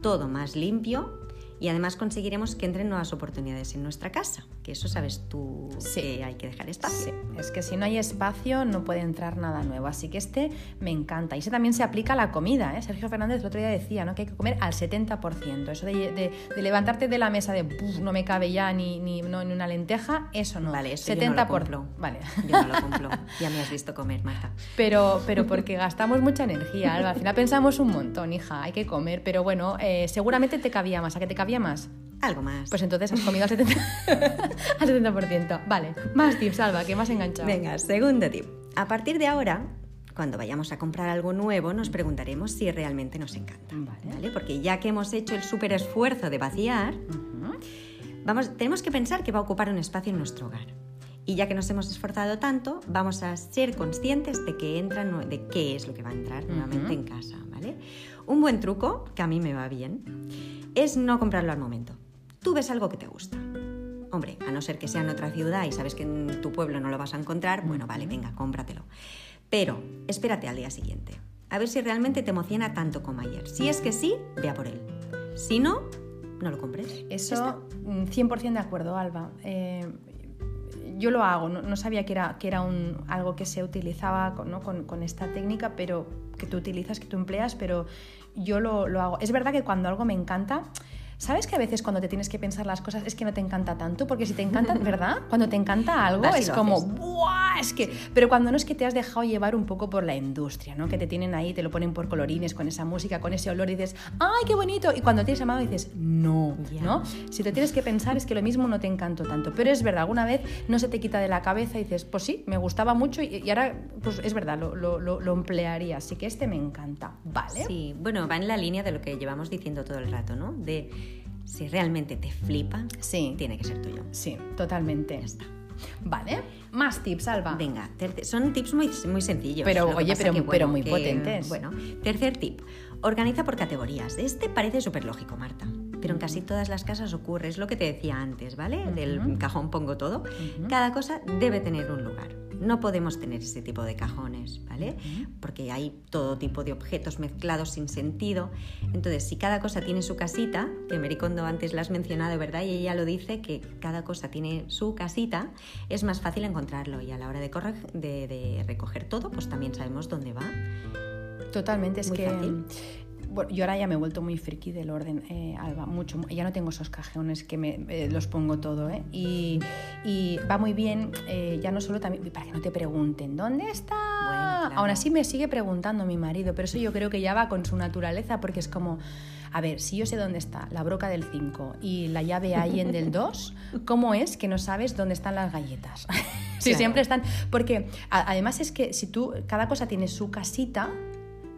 todo más limpio y además conseguiremos que entren nuevas oportunidades en nuestra casa, que eso sabes tú que hay que dejar espacio. Es que si no hay espacio no puede entrar nada nuevo, así que este me encanta. Y ese también se aplica a la comida, ¿eh? Sergio Fernández el otro día decía ¿no? que hay que comer al 70%, eso de, levantarte de la mesa de no me cabe ya ni, ni, no, ni una lenteja, eso no. Vale, eso 70%. Yo no lo vale. Yo no lo cumplo, ya me has visto comer, Marta. Pero, pero porque gastamos mucha energía, Al final pensamos un montón, hija, hay que comer, pero bueno, eh, seguramente te cabía más, a que te cabía más. Algo más. Pues entonces has comido al 70%. al 70%. Vale, más tips, Salva, que más enganchado. Venga, segundo tip. A partir de ahora, cuando vayamos a comprar algo nuevo, nos preguntaremos si realmente nos encanta. Vale. Porque ya que hemos hecho el súper esfuerzo de vaciar, vamos, tenemos que pensar que va a ocupar un espacio en nuestro hogar. Y ya que nos hemos esforzado tanto, vamos a ser conscientes de que entra, de qué es lo que va a entrar nuevamente en casa, ¿vale? Un buen truco, que a mí me va bien, es no comprarlo al momento. Tú ves algo que te gusta. Hombre, a no ser que sea en otra ciudad y sabes que en tu pueblo no lo vas a encontrar, bueno, vale, venga, cómpratelo. Pero espérate al día siguiente. A ver si realmente te emociona tanto como ayer. Si es que sí, vea por él. Si no, no lo compres. Eso, 100% mm, de acuerdo, Alba. Eh, yo lo hago, no, sabía que era, que era un, algo que se utilizaba con, con, esta técnica, pero que tú utilizas, que tú empleas, pero yo lo, lo hago. Es verdad que cuando algo me encanta, ¿Sabes que a veces cuando te tienes que pensar las cosas es que no te encanta tanto? Porque si te encanta, ¿verdad? Cuando te encanta algo Vas es como, haces. ¡buah! Es que... Pero cuando no es que te has dejado llevar un poco por la industria, ¿no? Que te tienen ahí, te lo ponen por colorines, con esa música, con ese olor y dices, ¡ay, qué bonito! Y cuando tienes amado dices, no. ¿no? Si te tienes que pensar es que lo mismo no te encantó tanto. Pero es verdad, alguna vez no se te quita de la cabeza y dices, pues sí, me gustaba mucho y, y ahora, pues es verdad, lo, lo- lo- lo emplearía. Así que este me encanta, ¿vale? Sí, bueno, va en la línea de lo que llevamos diciendo todo el rato, ¿no? De si realmente te flipa, Sí. tiene que ser tuyo. Sí, totalmente. Ya está. Vale, más tips, Alba. Venga, son tips muy, muy sencillos. Pero, oye, pero- que, pero muy que, potentes. Bueno, tercer tip. Organiza por categorías. Este parece súper lógico, Marta. Pero en casi todas las casas ocurre. Es lo que te decía antes, ¿vale? Del cajón pongo todo. Cada cosa debe tener un lugar. No podemos tener ese tipo de cajones, ¿vale? Porque hay todo tipo de objetos mezclados sin sentido. Entonces, si cada cosa tiene su casita, que Mericondo antes la has mencionado, ¿verdad? Y ella lo dice, que cada cosa tiene su casita, es más fácil encontrarlo. Y a la hora de, corre- de- de recoger todo, pues también sabemos dónde va. Totalmente, es Muy que. fácil. Bueno, yo ahora ya me he vuelto muy friki del orden, eh, Alba, mucho. Ya no tengo esos cajones que me eh, los pongo todo, ¿eh? Y, y va muy bien, eh, ya no solo también, para que no te pregunten, ¿dónde está? Bueno, claro. Aún así me sigue preguntando mi marido, pero eso yo creo que ya va con su naturaleza, porque es como, a ver, si yo sé dónde está la broca del 5 y la llave ahí en del 2, ¿cómo es que no sabes dónde están las galletas? si Claro. siempre están. Porque a- además es que si tú, cada cosa tiene su casita,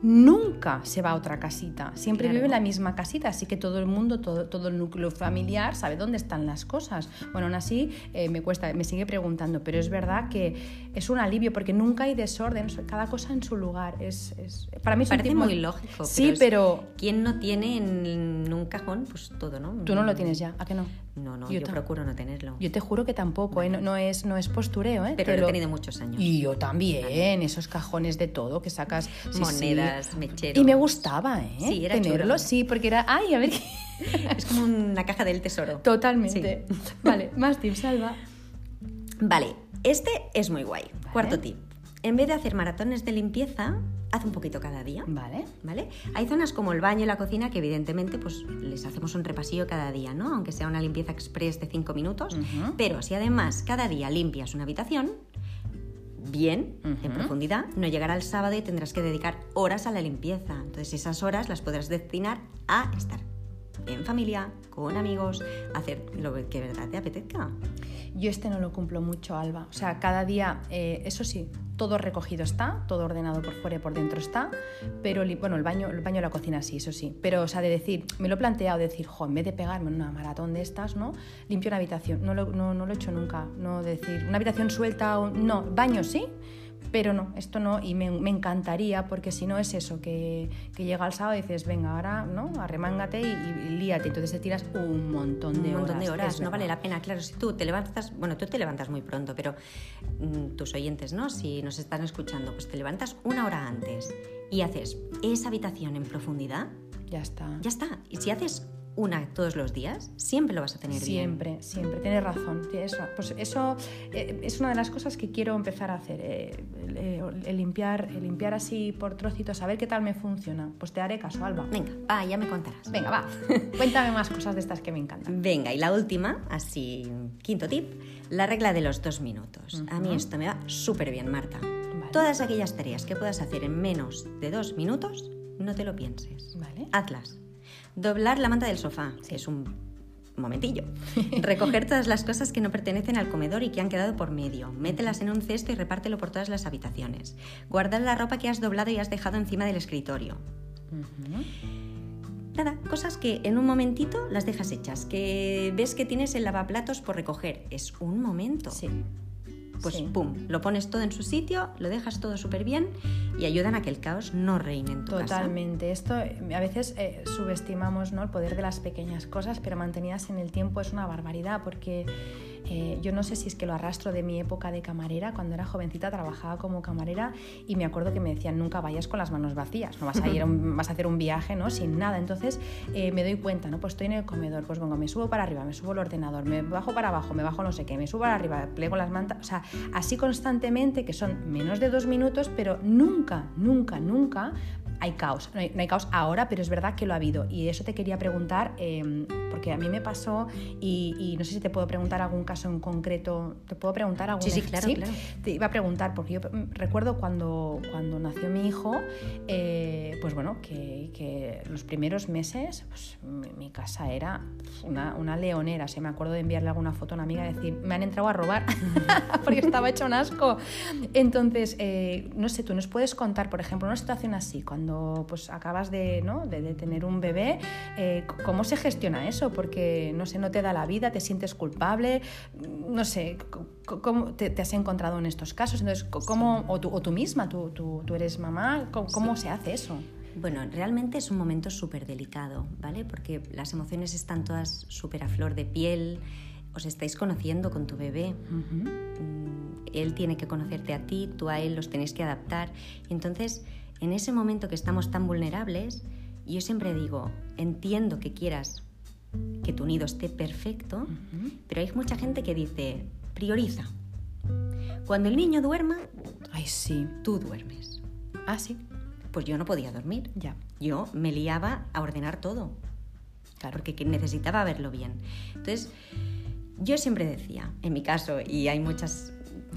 nunca se va a otra casita. Siempre Claro. vive en la misma casita, así que todo el mundo, todo, todo el núcleo familiar sabe dónde están las cosas. Bueno, aún así eh, me cuesta, me sigue preguntando, pero es verdad que es un alivio porque nunca hay desorden, cada cosa en su lugar. Es, es- para mí es un Parece tip muy lógico. Sí, pero ¿Quién no tiene en un cajón? Pues todo, ¿no? tú no lo tienes ya, ¿a que no? No, no, Yo yo, procuro no tenerlo. Yo te juro que tampoco, ¿eh? no, no es, no es postureo, ¿eh? pero Te lo he tenido muchos años. Y yo también, esos cajones de todo que sacas. sí, sí. Monedas, mecheros. Y me gustaba, ¿eh? Sí, era Tenerlo, chulo. sí, porque era. ¡Ay, a ver! Es como una caja del tesoro. Totalmente. Vale, más tips, Salva. Vale, este es muy guay. Vale. Cuarto tip. En vez de hacer maratones de limpieza, haz un poquito cada día. Vale. ¿Vale? Hay zonas como el baño y la cocina que evidentemente pues les hacemos un repasillo cada día, ¿no? Aunque sea una limpieza express de 5 minutos. Pero si además cada día limpias una habitación, bien, en profundidad, no llegará el sábado y tendrás que dedicar horas a la limpieza. Entonces esas horas las podrás destinar a estar en familia, con amigos, hacer lo que de verdad te apetezca. Yo este no lo cumplo mucho, Alba. O sea, cada día, eh, eso sí, todo recogido está, todo ordenado por fuera y por dentro está, pero bueno, el baño, el baño la cocina sí, eso sí. Pero, o sea, de decir, me lo he planteado, de decir, jo, en vez de pegarme en una maratón de estas, ¿no? Limpio una habitación. No lo, no, no lo he hecho nunca. No decir, una habitación suelta, o, no, baño sí, pero no, esto no, y me, me encantaría, porque si no es eso, que, que llega el sábado y dices, venga, ahora, ¿no? Arremángate y, y líate. Entonces te tiras un montón de un horas. montón de horas, no vale la pena. Claro, si tú te levantas, bueno, tú te levantas muy pronto, pero mm, tus oyentes, ¿no? Si nos están escuchando, pues te levantas una hora antes y haces esa habitación en profundidad, Ya está. ya está. Y si haces una todos los días, siempre lo vas a tener bien. Siempre, siempre, tienes razón. tienes pues eso eh, es una de las cosas que quiero empezar a hacer, eh, el- limpiar, el limpiar así por trocitos, a ver qué tal me funciona. Pues te haré caso, Alba. Venga, va, ya me contarás. Venga, va, cuéntame más cosas de estas que me encantan. Venga, y la última, así, quinto tip, la regla de los dos minutos. A mí esto me va súper bien, Marta. Vale. Todas aquellas tareas que puedas hacer en menos de dos minutos, no te lo pienses. Vale. Hazlas. Doblar la manta del sofá, que es un momentillo. Recoger todas las cosas que no pertenecen al comedor y que han quedado por medio. Mételas en un cesto y repártelo por todas las habitaciones. Guardar la ropa que has doblado y has dejado encima del escritorio. Nada, cosas que en un momentito las dejas hechas, que ves que tienes el lavaplatos por recoger. Es un momento. Sí. Pues Sí. pum, lo pones todo en su sitio, lo dejas todo súper bien y ayudan a que el caos no reine en tu casa. Totalmente. Esto eh, a veces eh, subestimamos ¿no? el poder de las pequeñas cosas, pero mantenidas en el tiempo es una barbaridad porque eh, yo no sé si es que lo arrastro de mi época de camarera. Cuando era jovencita trabajaba como camarera y me acuerdo que me decían nunca vayas con las manos vacías, no vas a ir a un- vas a hacer un viaje ¿no? sin nada. Entonces eh, me doy cuenta, ¿no? pues estoy en el comedor, pues vengo, me subo para arriba, me subo el ordenador, me bajo para abajo, me bajo no sé qué, me subo para arriba, plego las mantas, o sea, así constantemente que son menos de dos minutos, pero nunca, nunca, nunca hay caos. No hay, no hay caos ahora, pero es verdad que lo ha habido. Y eso te quería preguntar, eh, porque a mí me pasó y, no sé si te puedo preguntar algún caso en concreto. ¿Te puedo preguntar algún Sí, sí, claro, claro. Te iba a preguntar, porque yo mm, recuerdo cuando, cuando nació mi hijo, eh, pues bueno, que, que, los primeros meses pues, mi, casa era una, una leonera. Se me acuerdo de enviarle alguna foto a una amiga y decir, me han entrado a robar porque estaba hecho un asco. Entonces, eh, no sé, tú nos puedes contar, por ejemplo, una situación así, cuando pues acabas de, ¿no? de, de tener un bebé, eh, ¿cómo se gestiona eso? Porque, no sé, no te da la vida, te sientes culpable, no sé, ¿cómo te, has encontrado en estos casos? Entonces, ¿cómo, o, tú, o tú misma, tú, tú, tú eres mamá, ¿cómo, se hace eso? Bueno, realmente es un momento súper delicado, ¿vale? Porque las emociones están todas súper a flor de piel, os estáis conociendo con tu bebé, mm, él tiene que conocerte a ti, tú a él los tenéis que adaptar. Entonces, en ese momento que estamos tan vulnerables, yo siempre digo, entiendo que quieras que tu nido esté perfecto, pero hay mucha gente que dice, prioriza. Cuando el niño duerma, ay sí, tú duermes. Ah, sí. Pues yo no podía dormir. Ya. Yo me liaba a ordenar todo. Claro. Porque necesitaba verlo bien. Entonces, yo siempre decía, en mi caso, y hay muchas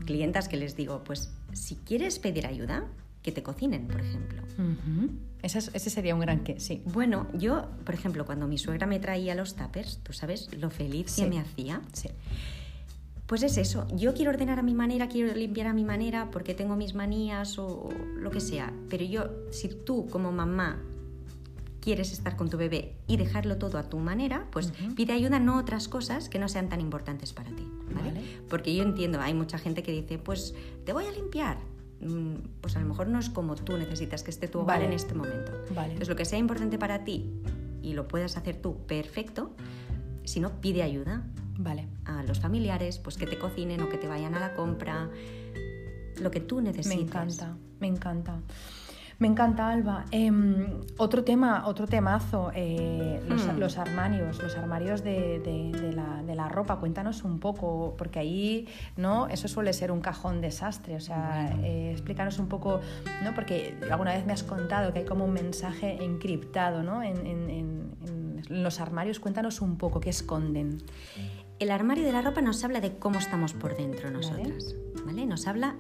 clientas que les digo, pues si quieres pedir ayuda, que te cocinen, por ejemplo. ese, sería un gran que, sí. Bueno, yo, por ejemplo, cuando mi suegra me traía los tuppers, tú sabes lo feliz que me hacía. Sí. Pues es eso, yo quiero ordenar a mi manera, quiero limpiar a mi manera porque tengo mis manías o lo que sea, pero yo, si tú como mamá quieres estar con tu bebé y dejarlo todo a tu manera, pues pide ayuda, no otras cosas que no sean tan importantes para ti. ¿vale? Porque yo entiendo, hay mucha gente que dice, pues te voy a limpiar, pues a lo mejor no es como tú necesitas que esté tu hogar en este momento. Vale. Entonces, lo que sea importante para ti y lo puedas hacer tú perfecto, si no, pide ayuda. Vale. A los familiares, pues que te cocinen o que te vayan a la compra, lo que tú necesites. Me encanta, me encanta. Me encanta, Alba. Em, otro tema, otro temazo, eh, hmm. los, armarios, los armarios de, la, ropa. Cuéntanos un poco, porque ahí, ¿no? Eso suele ser un cajón desastre. O sea, eh, explícanos un poco, ¿no? Porque alguna vez me has contado que hay como un mensaje encriptado, ¿no? En, los armarios. Cuéntanos un poco qué esconden. El armario de la ropa nos habla de cómo estamos por dentro nosotras, ¿vale? Nos habla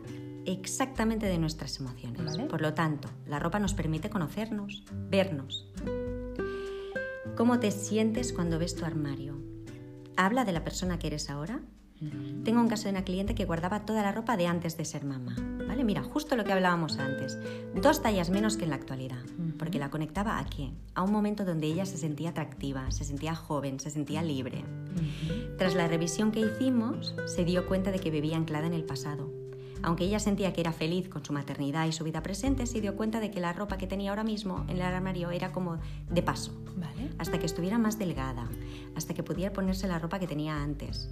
exactamente de nuestras emociones. Por lo tanto, la ropa nos permite conocernos, vernos. ¿Cómo te sientes cuando ves tu armario? ¿Habla de la persona que eres ahora? Tengo un caso de una cliente que guardaba toda la ropa de antes de ser mamá. ¿Vale? Mira, justo lo que hablábamos antes. Dos tallas menos que en la actualidad. Porque la conectaba a qué? A un momento donde ella se sentía atractiva, se sentía joven, se sentía libre. Tras la revisión que hicimos, se dio cuenta de que vivía anclada en el pasado aunque ella sentía que era feliz con su maternidad y su vida presente, se dio cuenta de que la ropa que tenía ahora mismo en el armario era como de paso, hasta que estuviera más delgada, hasta que pudiera ponerse la ropa que tenía antes.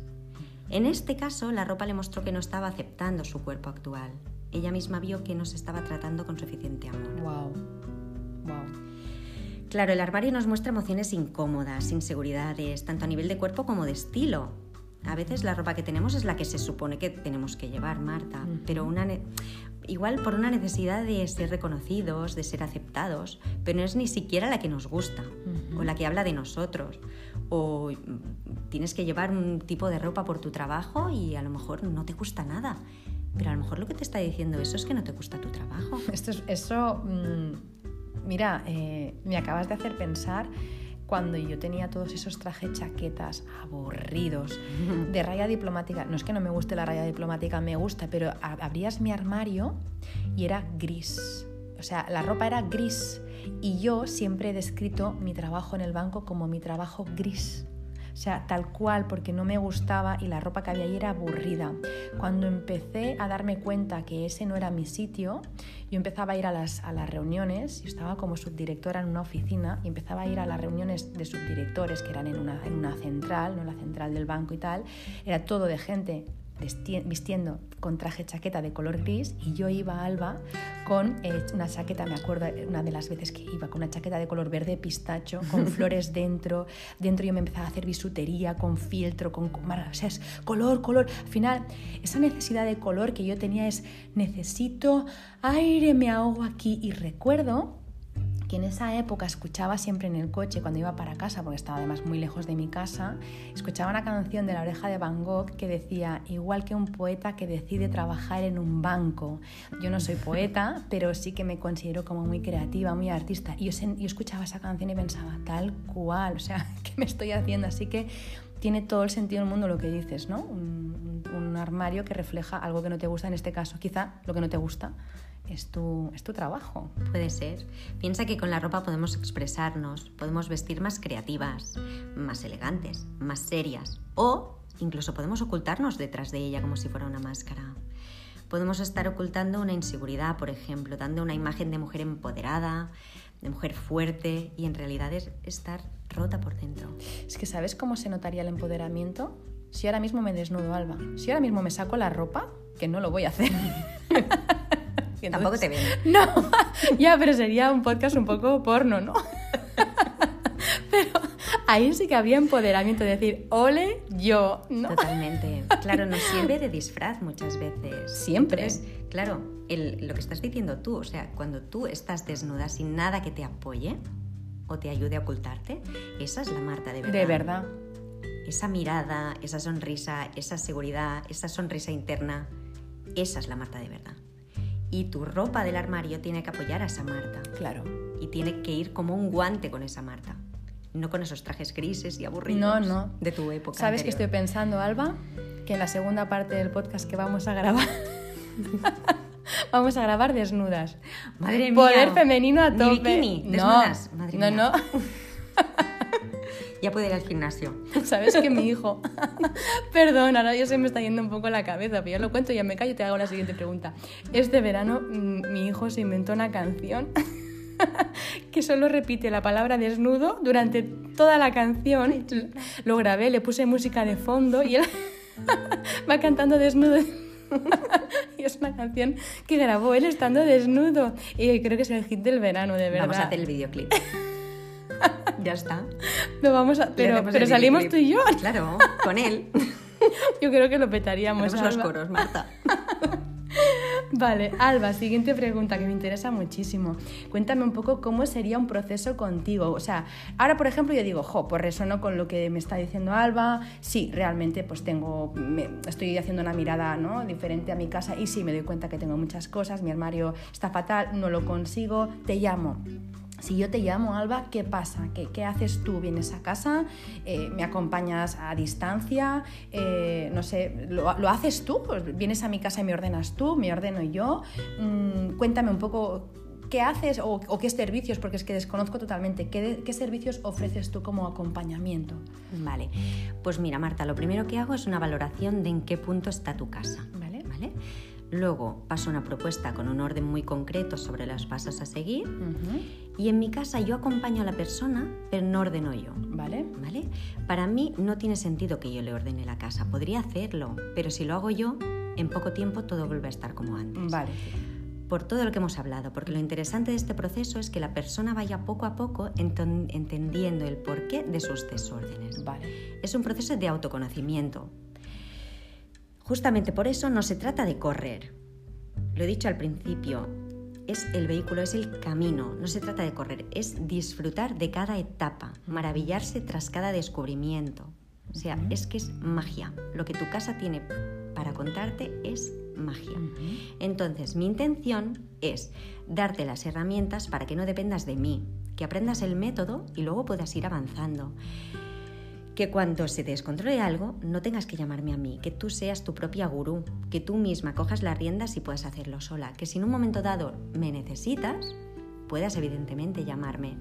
En este caso, la ropa le mostró que no estaba aceptando su cuerpo actual. Ella misma vio que no se estaba tratando con suficiente amor. Wow. Wow. Claro, el armario nos muestra emociones incómodas, inseguridades, tanto a nivel de cuerpo como de estilo. A veces la ropa que tenemos es la que se supone que tenemos que llevar, Marta, pero una igual por una necesidad de ser reconocidos, de ser aceptados, pero no es ni siquiera la que nos gusta o la que habla de nosotros. O tienes que llevar un tipo de ropa por tu trabajo y a lo mejor no te gusta nada. Pero a lo mejor lo que te está diciendo eso es que no te gusta tu trabajo. Esto, eso, mm, mira, eh, me acabas de hacer pensar cuando yo tenía todos esos trajes chaquetas aburridos de raya diplomática. No es que no me guste la raya diplomática, me gusta, pero abrías mi armario y era gris. O sea, la ropa era gris. Y yo siempre he descrito mi trabajo en el banco como mi trabajo gris. O sea, tal cual, porque no me gustaba y la ropa que había ahí era aburrida. Cuando empecé a darme cuenta que ese no era mi sitio, yo empezaba a ir a las, a las reuniones, yo estaba como subdirectora en una oficina y empezaba a ir a las reuniones de subdirectores que eran en una, en una central, no la central del banco y tal, era todo de gente vistiendo con traje chaqueta de color gris y yo iba a Alba con eh, una chaqueta, me acuerdo una de las veces que iba con una chaqueta de color verde pistacho, con flores dentro, dentro yo me empezaba a hacer bisutería con filtro, con, o sea, es color, color. Al final, esa necesidad de color que yo tenía es necesito aire, me ahogo aquí y recuerdo que en esa época escuchaba siempre en el coche cuando iba para casa, porque estaba además muy lejos de mi casa, escuchaba una canción de la oreja de Van Gogh que decía, igual que un poeta que decide trabajar en un banco. Yo no soy poeta, pero sí que me considero como muy creativa, muy artista. Y yo, escuchaba esa canción y pensaba, tal cual, o sea, ¿qué me estoy haciendo? Así que tiene todo el sentido del mundo lo que dices, ¿no? Un armario que refleja algo que no te gusta, en este caso quizá lo que no te gusta es tu, es tu trabajo. Puede ser. Piensa que con la ropa podemos expresarnos, podemos vestir más creativas, más elegantes, más serias o incluso podemos ocultarnos detrás de ella como si fuera una máscara. Podemos estar ocultando una inseguridad, por ejemplo, dando una imagen de mujer empoderada, de mujer fuerte y en realidad es estar rota por dentro. Es que ¿sabes cómo se notaría el empoderamiento? Si ahora mismo me desnudo, Alba. Si ahora mismo me saco la ropa, que no lo voy a hacer. Tampoco te ven. No, ya, pero sería un podcast un poco porno, ¿no? pero ahí sí que había empoderamiento, decir, ole, yo, ¿no? Totalmente. Claro, nos sirve de disfraz muchas veces. Siempre. claro, lo que estás diciendo tú, o sea, cuando tú estás desnuda sin nada que te apoye o te ayude a ocultarte, esa es la Marta de verdad. De verdad. Esa mirada, esa sonrisa, esa seguridad, esa sonrisa interna, esa es la Marta de verdad. Y tu ropa del armario tiene que apoyar a esa Marta. Claro. Y tiene que ir como un guante con esa Marta. No con esos trajes grises y aburridos no, no. de tu época. ¿Sabes qué estoy pensando, Alba? Que en la segunda parte del podcast que vamos a grabar. vamos a grabar desnudas. Madre mía. Poder femenino a tope. bikini, desnudas. Madre no, mía. no. ya puede ir al gimnasio. ¿Sabes que mi hijo? Perdón, ahora ya se me está yendo un poco la cabeza, pero ya lo cuento, ya me callo y te hago la siguiente pregunta. Este verano mm, mi hijo se inventó una canción que solo repite la palabra desnudo durante toda la canción. Lo grabé, le puse música de fondo y él va cantando desnudo. y es una canción que grabó él estando desnudo. Y creo que es el hit del verano, de verdad. Vamos a hacer el videoclip. ya está. Lo vamos a... Pero, pero salimos tú y yo. Claro, con él. Yo creo que lo petaríamos. los coros, Marta. Vale, Alba, siguiente pregunta que me interesa muchísimo. Cuéntame un poco cómo sería un proceso contigo. O sea, ahora por ejemplo yo digo, jo, pues resono con lo que me está diciendo Alba. Sí, realmente pues tengo, me, estoy haciendo una mirada ¿no? diferente a mi casa y sí me doy cuenta que tengo muchas cosas, mi armario está fatal, no lo consigo, te llamo si yo te llamo, Alba, ¿qué pasa? ¿Qué, haces tú? ¿Vienes a casa? Eh, ¿Me acompañas a distancia? Eh, no sé, ¿lo, haces tú? Pues ¿Vienes a mi casa y me ordenas tú? ¿Me ordeno yo? Mm, cuéntame un poco qué haces o, qué servicios, porque es que desconozco totalmente. ¿Qué, ¿Qué, servicios ofreces tú como acompañamiento? Vale, pues mira, Marta, lo primero que hago es una valoración de en qué punto está tu casa. Vale. ¿Vale? Luego paso una propuesta con un orden muy concreto sobre los pasos a seguir. Y en mi casa yo acompaño a la persona, pero no ordeno yo. ¿Vale? ¿Vale? Para mí no tiene sentido que yo le ordene la casa. Podría hacerlo, pero si lo hago yo, en poco tiempo todo vuelve a estar como antes. Vale. Por todo lo que hemos hablado, porque lo interesante de este proceso es que la persona vaya poco a poco entendiendo el porqué de sus desórdenes. Vale. Es un proceso de autoconocimiento, Justamente por eso no se trata de correr. Lo he dicho al principio, es el vehículo, es el camino, no se trata de correr, es disfrutar de cada etapa, maravillarse tras cada descubrimiento. O sea, es que es magia. Lo que tu casa tiene para contarte es magia. Entonces, mi intención es darte las herramientas para que no dependas de mí, que aprendas el método y luego puedas ir avanzando que cuando se descontrole algo no tengas que llamarme a mí, que tú seas tu propia gurú, que tú misma cojas las riendas y puedas hacerlo sola, que si en un momento dado me necesitas, puedas evidentemente llamarme.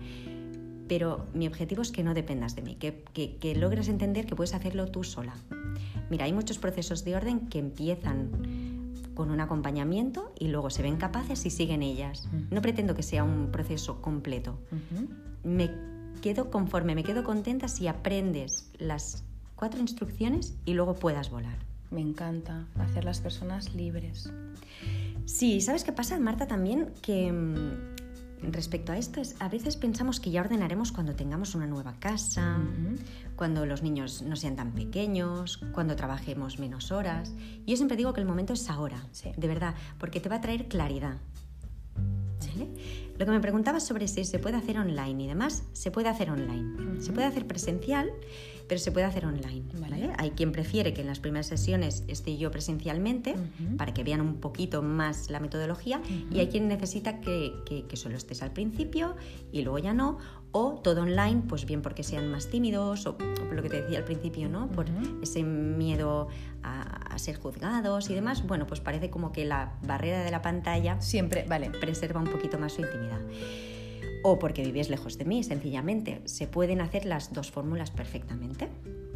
Pero mi objetivo es que no dependas de mí, que, que, logres entender que puedes hacerlo tú sola. Mira, hay muchos procesos de orden que empiezan con un acompañamiento y luego se ven capaces y siguen ellas. No pretendo que sea un proceso completo. Me quedo conforme, me quedo contenta si aprendes las cuatro instrucciones y luego puedas volar. Me encanta hacer las personas libres. Sí, ¿sabes qué pasa, Marta? También que mm, respecto a esto, es, a veces pensamos que ya ordenaremos cuando tengamos una nueva casa, cuando los niños no sean tan pequeños, cuando trabajemos menos horas. Yo siempre digo que el momento es ahora, de verdad, porque te va a traer claridad. Lo que me preguntabas sobre si se puede hacer online y demás, se puede hacer online. Se puede hacer presencial, pero se puede hacer online. ¿vale? Hay quien prefiere que en las primeras sesiones esté yo presencialmente para que vean un poquito más la metodología y hay quien necesita que, que, solo estés al principio y luego ya no, o todo online, pues bien porque sean más tímidos o, por lo que te decía al principio, ¿no? Por ese miedo a, ser juzgados y demás. Bueno, pues parece como que la barrera de la pantalla siempre, vale, preserva un poquito más su intimidad. O porque vives lejos de mí, sencillamente. Se pueden hacer las dos fórmulas perfectamente.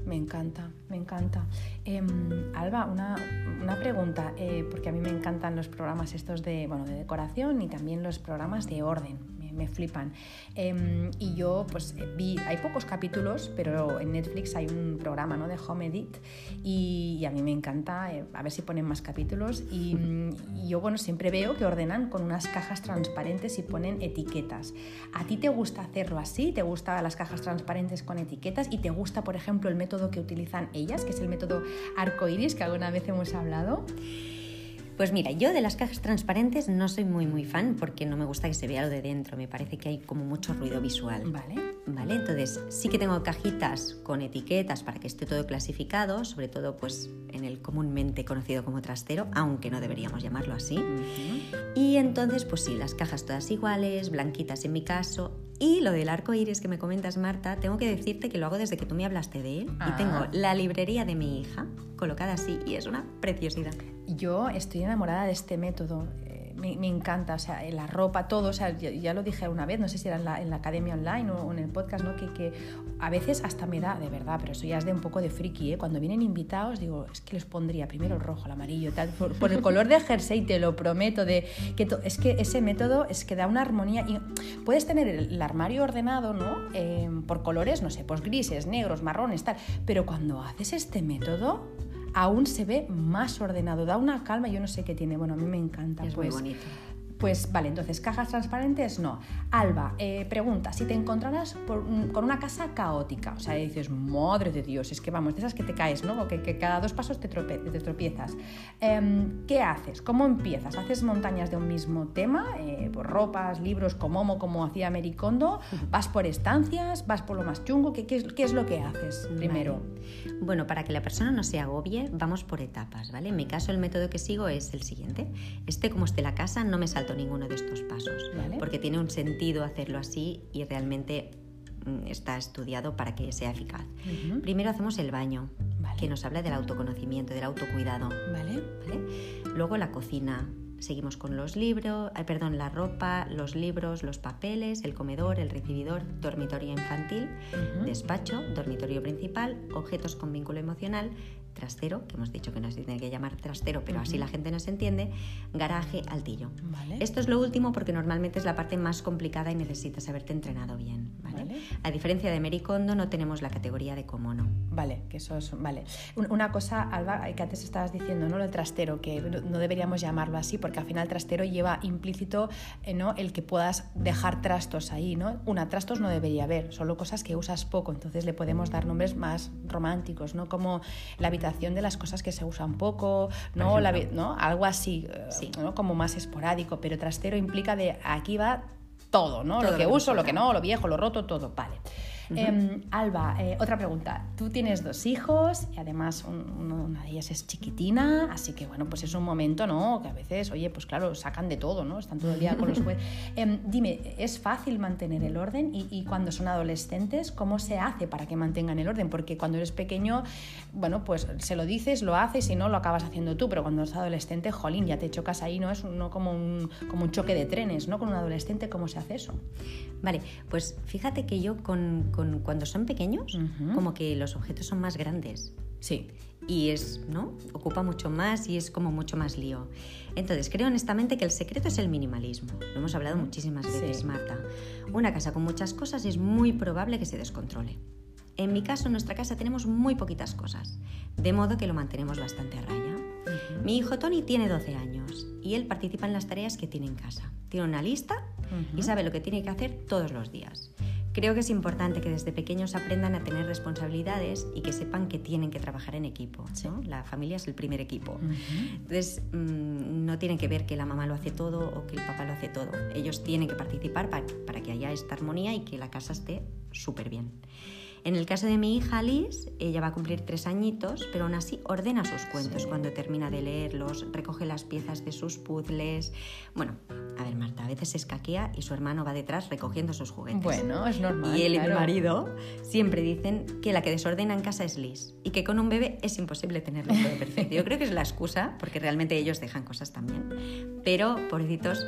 Me encanta, me encanta. Em, Alba, una, pregunta, eh, porque a mí me encantan los programas estos de, bueno, de decoración y también los programas de orden me flipan. Em, y yo pues vi, hay pocos capítulos, pero en Netflix hay un programa ¿no? de Home Edit y, a mí me encanta, eh, a ver si ponen más capítulos. Y, yo bueno, siempre veo que ordenan con unas cajas transparentes y ponen etiquetas. ¿A ti te gusta hacerlo así? ¿Te gustan las cajas transparentes con etiquetas? ¿Y te gusta, por ejemplo, el método que utilizan ellas, que es el método arcoiris, que alguna vez hemos hablado? Pues mira, yo de las cajas transparentes no soy muy muy fan porque no me gusta que se vea lo de dentro, me parece que hay como mucho ruido visual. Vale. Vale, entonces sí que tengo cajitas con etiquetas para que esté todo clasificado, sobre todo pues en el comúnmente conocido como trastero, aunque no deberíamos llamarlo así. Y entonces pues sí, las cajas todas iguales, blanquitas en mi caso, y lo del arco iris que me comentas, Marta, tengo que decirte que lo hago desde que tú me hablaste de él. Y tengo ah. la librería de mi hija colocada así y es una preciosidad. Yo estoy enamorada de este método me, encanta, o sea, la ropa, todo, o sea, ya, lo dije una vez, no sé si era en la, academia online o, en el podcast, ¿no? Que, que, a veces hasta me da, de verdad, pero eso ya es de un poco de friki, ¿eh? Cuando vienen invitados, digo, es que les pondría primero el rojo, el amarillo, tal, por, el color de jersey, te lo prometo, de que es que ese método es que da una armonía y puedes tener el, armario ordenado, ¿no? Em, por colores, no sé, pues grises, negros, marrones, tal, pero cuando haces este método, aún se ve más ordenado, da una calma, yo no sé qué tiene, bueno, a mí me encanta. Es muy pues. bonito. Pues vale, entonces cajas transparentes no. Alba, eh, pregunta, si te encontraras con una casa caótica, o sea, dices, madre de Dios, es que vamos, de esas que te caes, ¿no? que, que cada dos pasos te, tropiezas. Em, ¿Qué haces? ¿Cómo empiezas? ¿Haces montañas de un mismo tema? Eh, por ropas, libros, como como hacía Mericondo? ¿Vas por estancias? ¿Vas por lo más chungo? ¿Qué, qué, es, lo que haces primero? Bueno, para que la persona no se agobie, vamos por etapas, ¿vale? En mi caso, el método que sigo es el siguiente. Este, como esté la casa, no me salta ninguno de estos pasos, porque tiene un sentido hacerlo así y realmente mm, está estudiado para que sea eficaz. Primero hacemos el baño, que nos habla del autoconocimiento, del autocuidado. Vale. Luego la cocina. Seguimos con los libros, eh, perdón, la ropa, los libros, los papeles, el comedor, el recibidor, dormitorio infantil, despacho, dormitorio principal, objetos con vínculo emocional, trastero, que hemos dicho que no se tiene que llamar trastero, pero así la gente nos entiende, garaje, altillo. Esto es lo último porque normalmente es la parte más complicada y necesitas haberte entrenado bien. A diferencia de Mericondo, no tenemos la categoría de cómo no. Vale, que eso es. Vale. Una cosa, Alba, que antes estabas diciendo, ¿no? Lo trastero, que no deberíamos llamarlo así, porque al final trastero lleva implícito eh, ¿no? el que puedas dejar trastos ahí, ¿no? Una, trastos no debería haber, solo cosas que usas poco, entonces le podemos dar nombres más románticos, ¿no? Como la habitación de las cosas que se usan poco, ¿no? ¿no? Algo así, eh, ¿no? Como más esporádico, pero trastero implica de aquí va todo, ¿no? lo que, uso, lo que no, lo viejo, lo roto, todo. Vale. Em, Alba, eh, otra pregunta. Tú tienes dos hijos y además una de ellas es chiquitina, así que bueno, pues es un momento, ¿no? Que a veces, oye, pues claro, sacan de todo, ¿no? Están todo el día con los jueces. Em, dime, ¿es fácil mantener el orden? Y, cuando son adolescentes, ¿cómo se hace para que mantengan el orden? Porque cuando eres pequeño, bueno, pues se lo dices, lo haces y no lo acabas haciendo tú, pero cuando eres adolescente, jolín, ya te chocas ahí, ¿no? Es no como un, como un choque de trenes, ¿no? Con un adolescente, ¿cómo se hace eso? Vale, pues fíjate que yo con cuando son pequeños, como que los objetos son más grandes. Sí. Y es, ¿no? Ocupa mucho más y es como mucho más lío. Entonces, creo honestamente que el secreto es el minimalismo. Lo hemos hablado muchísimas veces, Marta. Una casa con muchas cosas es muy probable que se descontrole. En mi caso, en nuestra casa tenemos muy poquitas cosas, de modo que lo mantenemos bastante a raya. Mi hijo Tony tiene 12 años y él participa en las tareas que tiene en casa. Tiene una lista y sabe lo que tiene que hacer todos los días Creo que es importante que desde pequeños aprendan a tener responsabilidades y que sepan que tienen que trabajar en equipo. La familia es el primer equipo. Entonces, mm, no tienen que ver que la mamá lo hace todo o que el papá lo hace todo. Ellos tienen que participar para, para que haya esta armonía y que la casa esté súper bien. En el caso de mi hija Liz, ella va a cumplir tres añitos, pero aún así ordena sus cuentos cuando termina de leerlos, recoge las piezas de sus puzzles. Bueno, a ver, Marta, a veces se escaquea y su hermano va detrás recogiendo sus juguetes. Bueno, es normal. Y él y mi marido siempre dicen que la que desordena en casa es Liz y que con un bebé es imposible tenerlo todo perfecto. Yo creo que es la excusa, porque realmente ellos dejan cosas también. Pero, pobrecitos,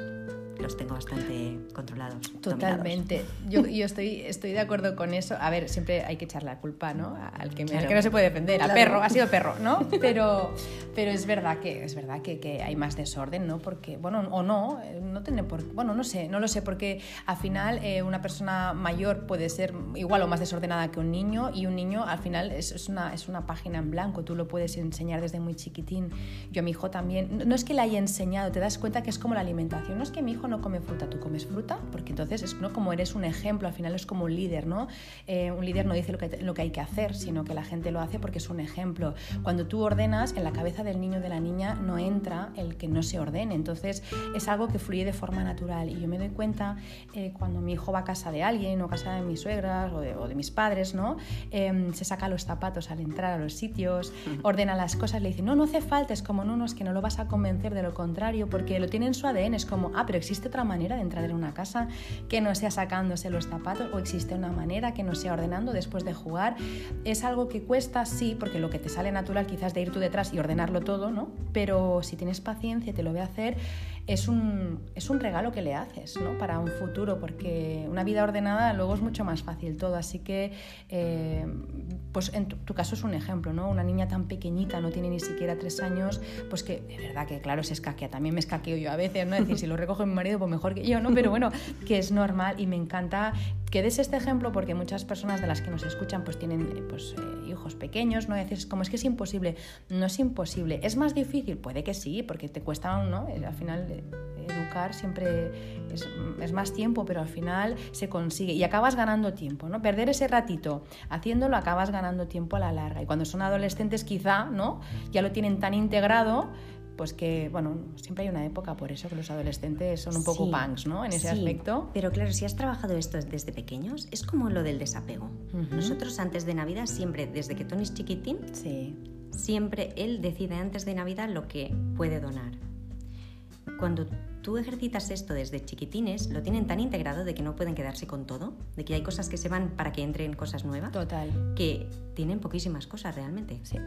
los tengo bastante controlados. Totalmente. Yo, yo, estoy, estoy de acuerdo con eso. A ver, siempre hay que echar la culpa, ¿no? Al que, que no se puede defender, al perro, ha sido perro, ¿no? Pero, pero es verdad que es verdad que, que, hay más desorden, ¿no? Porque, bueno, o no, no tiene por bueno, no sé, no lo sé, porque al final eh, una persona mayor puede ser igual o más desordenada que un niño y un niño al final es, es, una, es una página en blanco, tú lo puedes enseñar desde muy chiquitín. Yo a mi hijo también, no es que le haya enseñado, te das cuenta que es como la alimentación, no es que mi hijo no come fruta, tú comes fruta, porque entonces es ¿no? como eres un ejemplo, al final es como un líder, ¿no? Eh, un líder no dice lo que, lo que hay que hacer, sino que la gente lo hace porque es un ejemplo. Cuando tú ordenas, en la cabeza del niño o de la niña no entra el que no se ordene, entonces es algo que fluye de forma natural. Y yo me doy cuenta eh, cuando mi hijo va a casa de alguien o casa de mis suegras o de, mis padres, ¿no? Em, se saca los zapatos al entrar a los sitios, ordena las cosas, le dice, no, no hace falta, es como, no, no, es que no lo vas a convencer de lo contrario, porque lo tiene en su ADN, es como, ah, pero existe otra manera de entrar en una casa que no sea sacándose los zapatos o existe una manera que no sea ordenando después de jugar. Es algo que cuesta, sí, porque lo que te sale natural quizás de ir tú detrás y ordenarlo todo, ¿no? Pero si tienes paciencia y te lo ve hacer, es un, es un regalo que le haces ¿no? para un futuro, porque una vida ordenada luego es mucho más fácil todo. Así que, eh, pues en tu, caso es un ejemplo, ¿no? Una niña tan pequeñita, no tiene ni siquiera tres años, pues que de verdad que, claro, se escaquea. También me escaqueo yo a veces, ¿no? Es decir, si lo recoge mi marido, pues mejor que yo, ¿no? Pero bueno, que es normal y me encanta que des este ejemplo porque muchas personas de las que nos escuchan pues tienen pues, eh, hijos pequeños, ¿no? Dices, como es que es imposible. No es imposible. ¿Es más difícil? Puede que sí, porque te cuesta, ¿no? Al final educar siempre es, más tiempo, pero al final se consigue y acabas ganando tiempo, ¿no? Perder ese ratito haciéndolo acabas ganando tiempo a la larga y cuando son adolescentes quizá, ¿no? Ya lo tienen tan integrado pues que, bueno, siempre hay una época por eso que los adolescentes son un poco punks, ¿no? En ese aspecto. Pero claro, si has trabajado esto desde pequeños, es como lo del desapego. Nosotros antes de Navidad siempre, desde que Tony es chiquitín, sí. siempre él decide antes de Navidad lo que puede donar. Cuando tú ejercitas esto desde chiquitines, lo tienen tan integrado de que no pueden quedarse con todo, de que hay cosas que se van para que entren cosas nuevas. Total. Que tienen poquísimas cosas realmente. Sí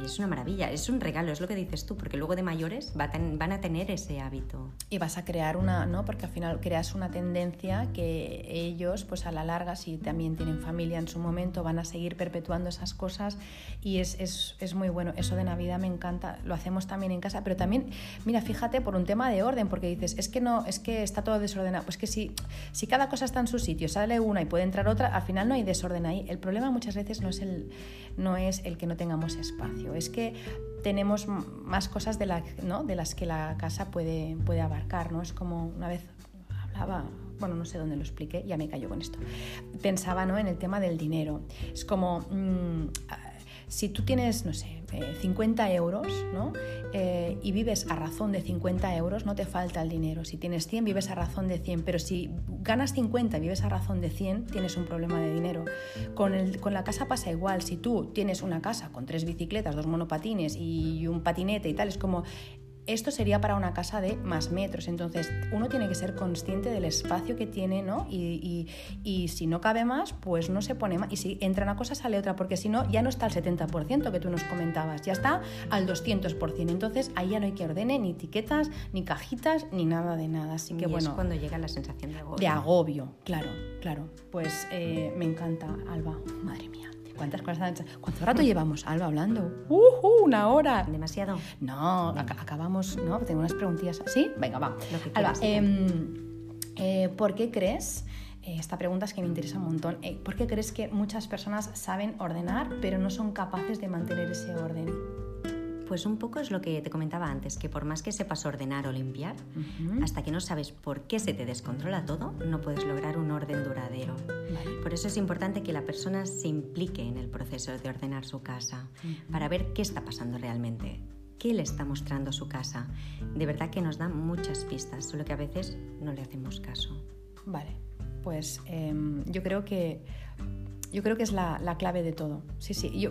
y es una maravilla, es un regalo, es lo que dices tú, porque luego de mayores van a tener ese hábito. Y vas a crear una, ¿no? Porque al final creas una tendencia que ellos, pues a la larga, si también tienen familia en su momento, van a seguir perpetuando esas cosas y es, es, es muy bueno. Eso de Navidad me encanta, lo hacemos también en casa, pero también, mira, fíjate, por un tema de orden, porque dices, es que no, es que está todo desordenado. Pues que si, si cada cosa está en su sitio, sale una y puede entrar otra, al final no hay desorden ahí. El problema muchas veces no es el, no es el que no tengamos espacio es que tenemos más cosas de, las que la casa puede, puede abarcar. ¿no? Es como una vez hablaba, bueno, no sé dónde lo expliqué, ya me cayó con esto. Pensaba ¿no? en el tema del dinero. Es como, mm, si tú tienes, no sé, 50 eh, euros, ¿no? Eh, y vives a razón de 50 euros, no te falta el dinero. Si tienes 100, vives a razón de 100, pero si ganas 50 y vives a razón de 100, tienes un problema de dinero. Con, el, con la casa pasa igual. Si tú tienes una casa con tres bicicletas, dos monopatines y un patinete y tal, es como esto sería para una casa de más metros, entonces uno tiene que ser consciente del espacio que tiene, ¿no? Y, si no cabe más, pues no se pone más. Y si entra una cosa, sale otra, porque si no, ya no está al 70% que tú nos comentabas, ya está al 200%. Entonces ahí ya no hay que ordene ni etiquetas, ni cajitas, ni nada de nada. Así que bueno. Es cuando llega la sensación de agobio. De agobio, claro, claro. Pues eh, me encanta, Alba. Madre mía. ¿Cuántas cosas ¿Cuánto rato llevamos, Alba, hablando? ¡Uh! Una hora. ¿Demasiado? No, acabamos, ¿no? Tengo unas preguntillas. ¿Sí? Venga, va. Alba, em, eh, ¿por qué crees? Eh, esta pregunta es que me interesa un montón. Eh, ¿Por qué crees que muchas personas saben ordenar, pero no son capaces de mantener ese orden? Pues un poco es lo que te comentaba antes, que por más que sepas ordenar o limpiar, hasta que no sabes por qué se te descontrola todo, no puedes lograr un orden duradero. Por eso es importante que la persona se implique en el proceso de ordenar su casa, para ver qué está pasando realmente, qué le está mostrando su casa. De verdad que nos da muchas pistas, solo que a veces no le hacemos caso. Vale, pues em, yo creo que yo creo que es la, clave de todo. Sí, sí. Yo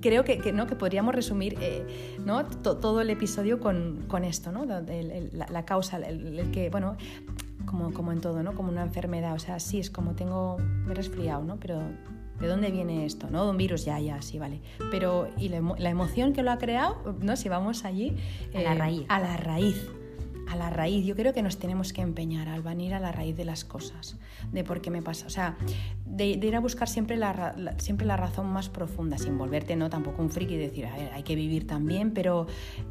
creo que, ¿no? que podríamos resumir eh, ¿no? todo el episodio con, esto, ¿no? la, causa, el, que, bueno, como, como en todo, ¿no? Como una enfermedad. O sea, sí, es como tengo, me he resfriado, ¿no? Pero ¿de dónde viene esto? ¿No? De un virus, ya, ya, sí, vale. Pero, ¿y la, emoción que lo ha creado? ¿No? Si vamos allí... a la eh, raíz. A la raíz a la raíz. Yo creo que nos tenemos que empeñar al venir a la raíz de las cosas, de por qué me pasa. O sea, de, ir a buscar siempre la, siempre la razón más profunda, sin volverte no tampoco un friki y decir, a ver, hay que vivir también, pero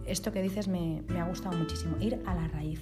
esto que dices me, me ha gustado muchísimo, ir a la raíz.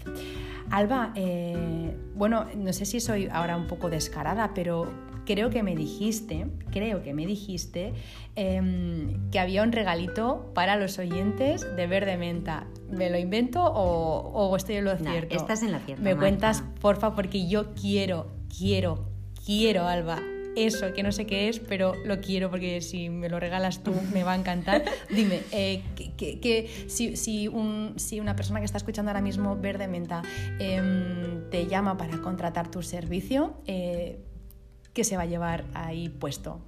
Alba, eh, bueno, no sé si soy ahora un poco descarada, pero creo que me dijiste, creo que me dijiste em, que había un regalito para los oyentes de Verde Menta. ¿Me lo invento o, estoy en lo cierto? estás en la cierta. Me cuentas, porfa, porque yo quiero, quiero, quiero, Alba, eso, que no sé qué es, pero lo quiero porque si me lo regalas tú me va a encantar. Dime, eh, que, si, si, un, si, una persona que está escuchando ahora mismo Verde Menta em, te llama para contratar tu servicio, eh, ¿qué se va a llevar ahí puesto?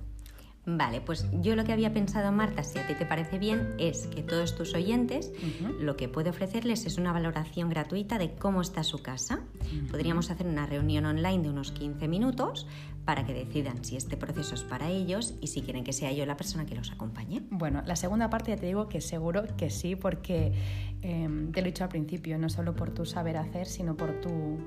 Vale, pues yo lo que había pensado, Marta, si a ti te parece bien, es que todos tus oyentes lo que puede ofrecerles es una valoración gratuita de cómo está su casa. Podríamos hacer una reunión online de unos 15 minutos para que decidan si este proceso es para ellos y si quieren que sea yo la persona que los acompañe. Bueno, la segunda parte ya te digo que seguro que sí, porque em, te lo he dicho al principio, no solo por tu saber hacer, sino por tu,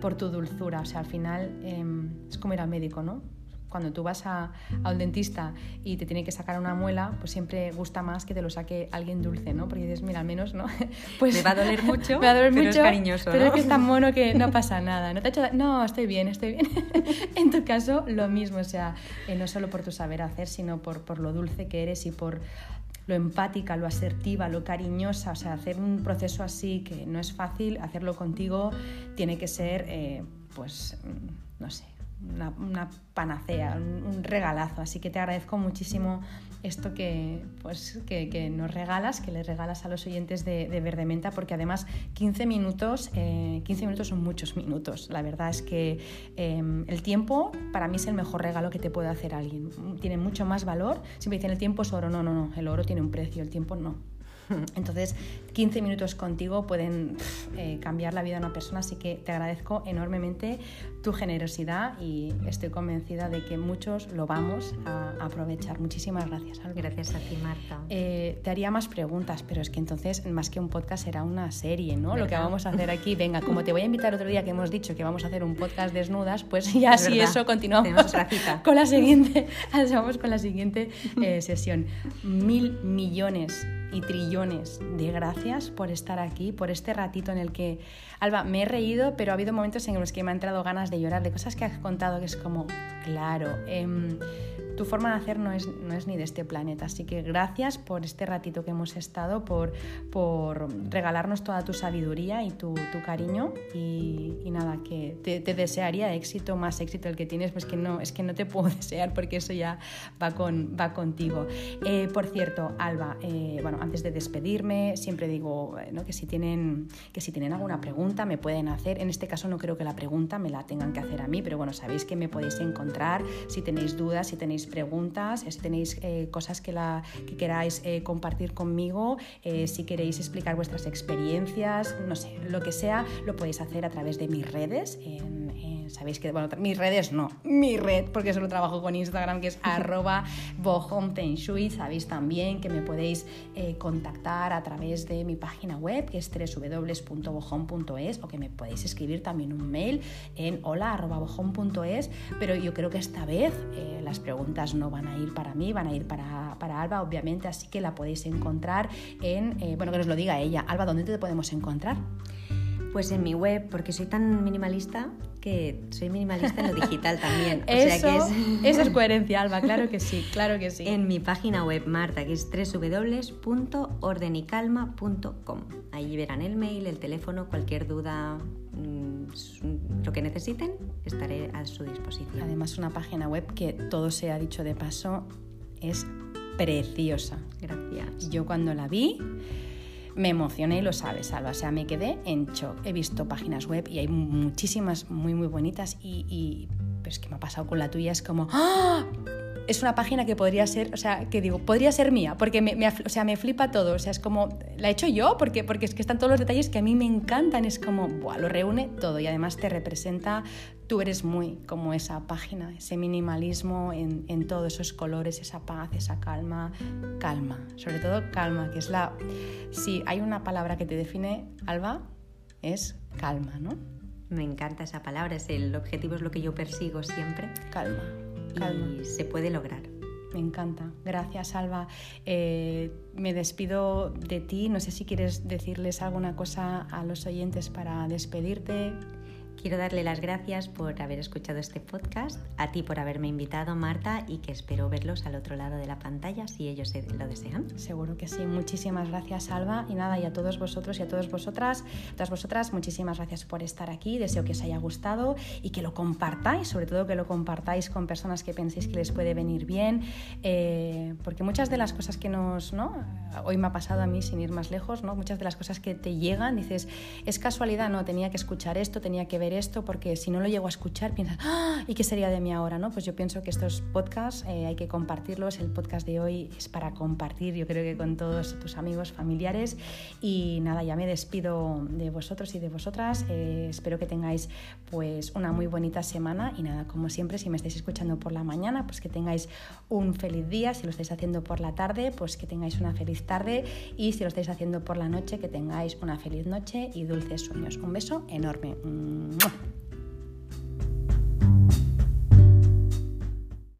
por tu dulzura. O sea, al final em, es como ir al médico, ¿no? cuando tú vas a, a, un dentista y te tiene que sacar una muela, pues siempre gusta más que te lo saque alguien dulce, ¿no? Porque dices, mira, al menos, ¿no? Pues me va a doler mucho, me va a doler pero mucho, es cariñoso, Pero es que es tan mono que no pasa nada. No, te ha hecho, no estoy bien, estoy bien. en tu caso, lo mismo, o sea, eh, no solo por tu saber hacer, sino por, por lo dulce que eres y por lo empática, lo asertiva, lo cariñosa, o sea, hacer un proceso así que no es fácil, hacerlo contigo tiene que ser, eh, pues, mm, no sé, una, panacea, un, regalazo. Así que te agradezco muchísimo esto que, pues, que, nos regalas, que le regalas a los oyentes de, de Verde Menta, porque además 15 minutos, 15 eh, minutos son muchos minutos. La verdad es que em, el tiempo para mí es el mejor regalo que te puede hacer alguien. Tiene mucho más valor. Siempre dicen el tiempo es oro. No, no, no. El oro tiene un precio, el tiempo no. Entonces, 15 minutos contigo pueden eh, cambiar la vida de una persona, así que te agradezco enormemente tu generosidad y estoy convencida de que muchos lo vamos a aprovechar. Muchísimas gracias. Gracias a ti, Marta. Eh, te haría más preguntas, pero es que entonces, más que un podcast, será una serie, ¿no? Lo que vamos a hacer aquí. Venga, como te voy a invitar otro día que hemos dicho que vamos a hacer un podcast desnudas, pues ya si eso continuamos con la siguiente, vamos con la siguiente eh, sesión. Mil millones y trillones de gracias por estar aquí, por este ratito en el que, Alba, me he reído, pero ha habido momentos en los que me han entrado ganas de llorar, de cosas que has contado que es como, claro, eh, tu forma de hacer no es, no es ni de este planeta. Así que gracias por este ratito que hemos estado, por, por regalarnos toda tu sabiduría y tu, tu cariño. Y, y, nada, que te, te, desearía éxito, más éxito el que tienes, pues que no, es que no te puedo desear porque eso ya va, con, va contigo. Eh, por cierto, Alba, eh, bueno, antes de despedirme, siempre digo eh, ¿no? que, si tienen, que si tienen alguna pregunta me pueden hacer. En este caso no creo que la pregunta me la tengan que hacer a mí, pero bueno, sabéis que me podéis encontrar si tenéis dudas, si tenéis preguntas, si tenéis eh, cosas que, la, que queráis eh, compartir conmigo, eh, si queréis explicar vuestras experiencias, no sé, lo que sea, lo podéis hacer a través de mis redes. Sabéis que, bueno, mis redes no, mi red, porque solo trabajo con Instagram, que es arroba Sabéis también que me podéis contactar a través de mi página web, que es www.bojón.es, o que me podéis escribir también un mail en hola.bojón.es, pero yo creo que esta vez las preguntas no van a ir para mí, van a ir para, para Alba, obviamente, así que la podéis encontrar en, eh, bueno, que nos lo diga ella. Alba, ¿dónde te podemos encontrar? Pues en mi web, porque soy tan minimalista que soy minimalista en lo digital también. eso, eso es coherencia, Alba, claro que sí, claro que sí. En mi página web, Marta, que es www.ordenicalma.com. Ahí verán el mail, el teléfono, cualquier duda, lo que necesiten, estaré a su disposición. Además, una página web que todo se ha dicho de paso es preciosa. Gracias. Yo cuando la vi me emocioné y lo sabes, Alba. O sea, me quedé en shock. He visto páginas web y hay muchísimas muy, muy bonitas y, y pero es que me ha pasado con la tuya. Es como, ¡ah! Es una página que podría ser, o sea, que digo, podría ser mía, porque me, o sea, me flipa todo, o sea, es como, la he hecho yo, porque, porque es que están todos los detalles que a mí me encantan, es como, buah, lo reúne todo y además te representa, tú eres muy como esa página, ese minimalismo en, en todos esos colores, esa paz, esa calma, calma, sobre todo calma, que es la, si hay una palabra que te define, Alba, es calma, ¿no? Me encanta esa palabra, es el objetivo, es lo que yo persigo siempre. Calma y se puede lograr. Me encanta. Gracias, Alba. Eh, me despido de ti. No sé si quieres decirles alguna cosa a los oyentes para despedirte. Quiero darle las gracias por haber escuchado este podcast, a ti por haberme invitado, Marta, y que espero verlos al otro lado de la pantalla si ellos lo desean. Seguro que sí. Muchísimas gracias, Alba. Y nada, y a todos vosotros y a todas vosotras, todas vosotras, muchísimas gracias por estar aquí. Deseo que os haya gustado y que lo compartáis, sobre todo que lo compartáis con personas que penséis que les puede venir bien, eh, porque muchas de las cosas que nos, ¿no? Hoy me ha pasado a mí sin ir más lejos, ¿no? Muchas de las cosas que te llegan, dices, es casualidad, no, tenía que escuchar esto, tenía que ver esto porque si no lo llego a escuchar piensas, ¡Ah! ¿y qué sería de mí ahora? ¿no? Pues yo pienso que estos podcasts eh, hay que compartirlos. El podcast de hoy es para compartir, yo creo que con todos tus amigos, familiares. Y nada, ya me despido de vosotros y de vosotras. Eh, espero que tengáis pues una muy bonita semana y nada, como siempre, si me estáis escuchando por la mañana, pues que tengáis un feliz día. Si lo estáis haciendo por la tarde, pues que tengáis una feliz tarde. Y si lo estáis haciendo por la noche, que tengáis una feliz noche y dulces sueños. Un beso enorme. Mwah.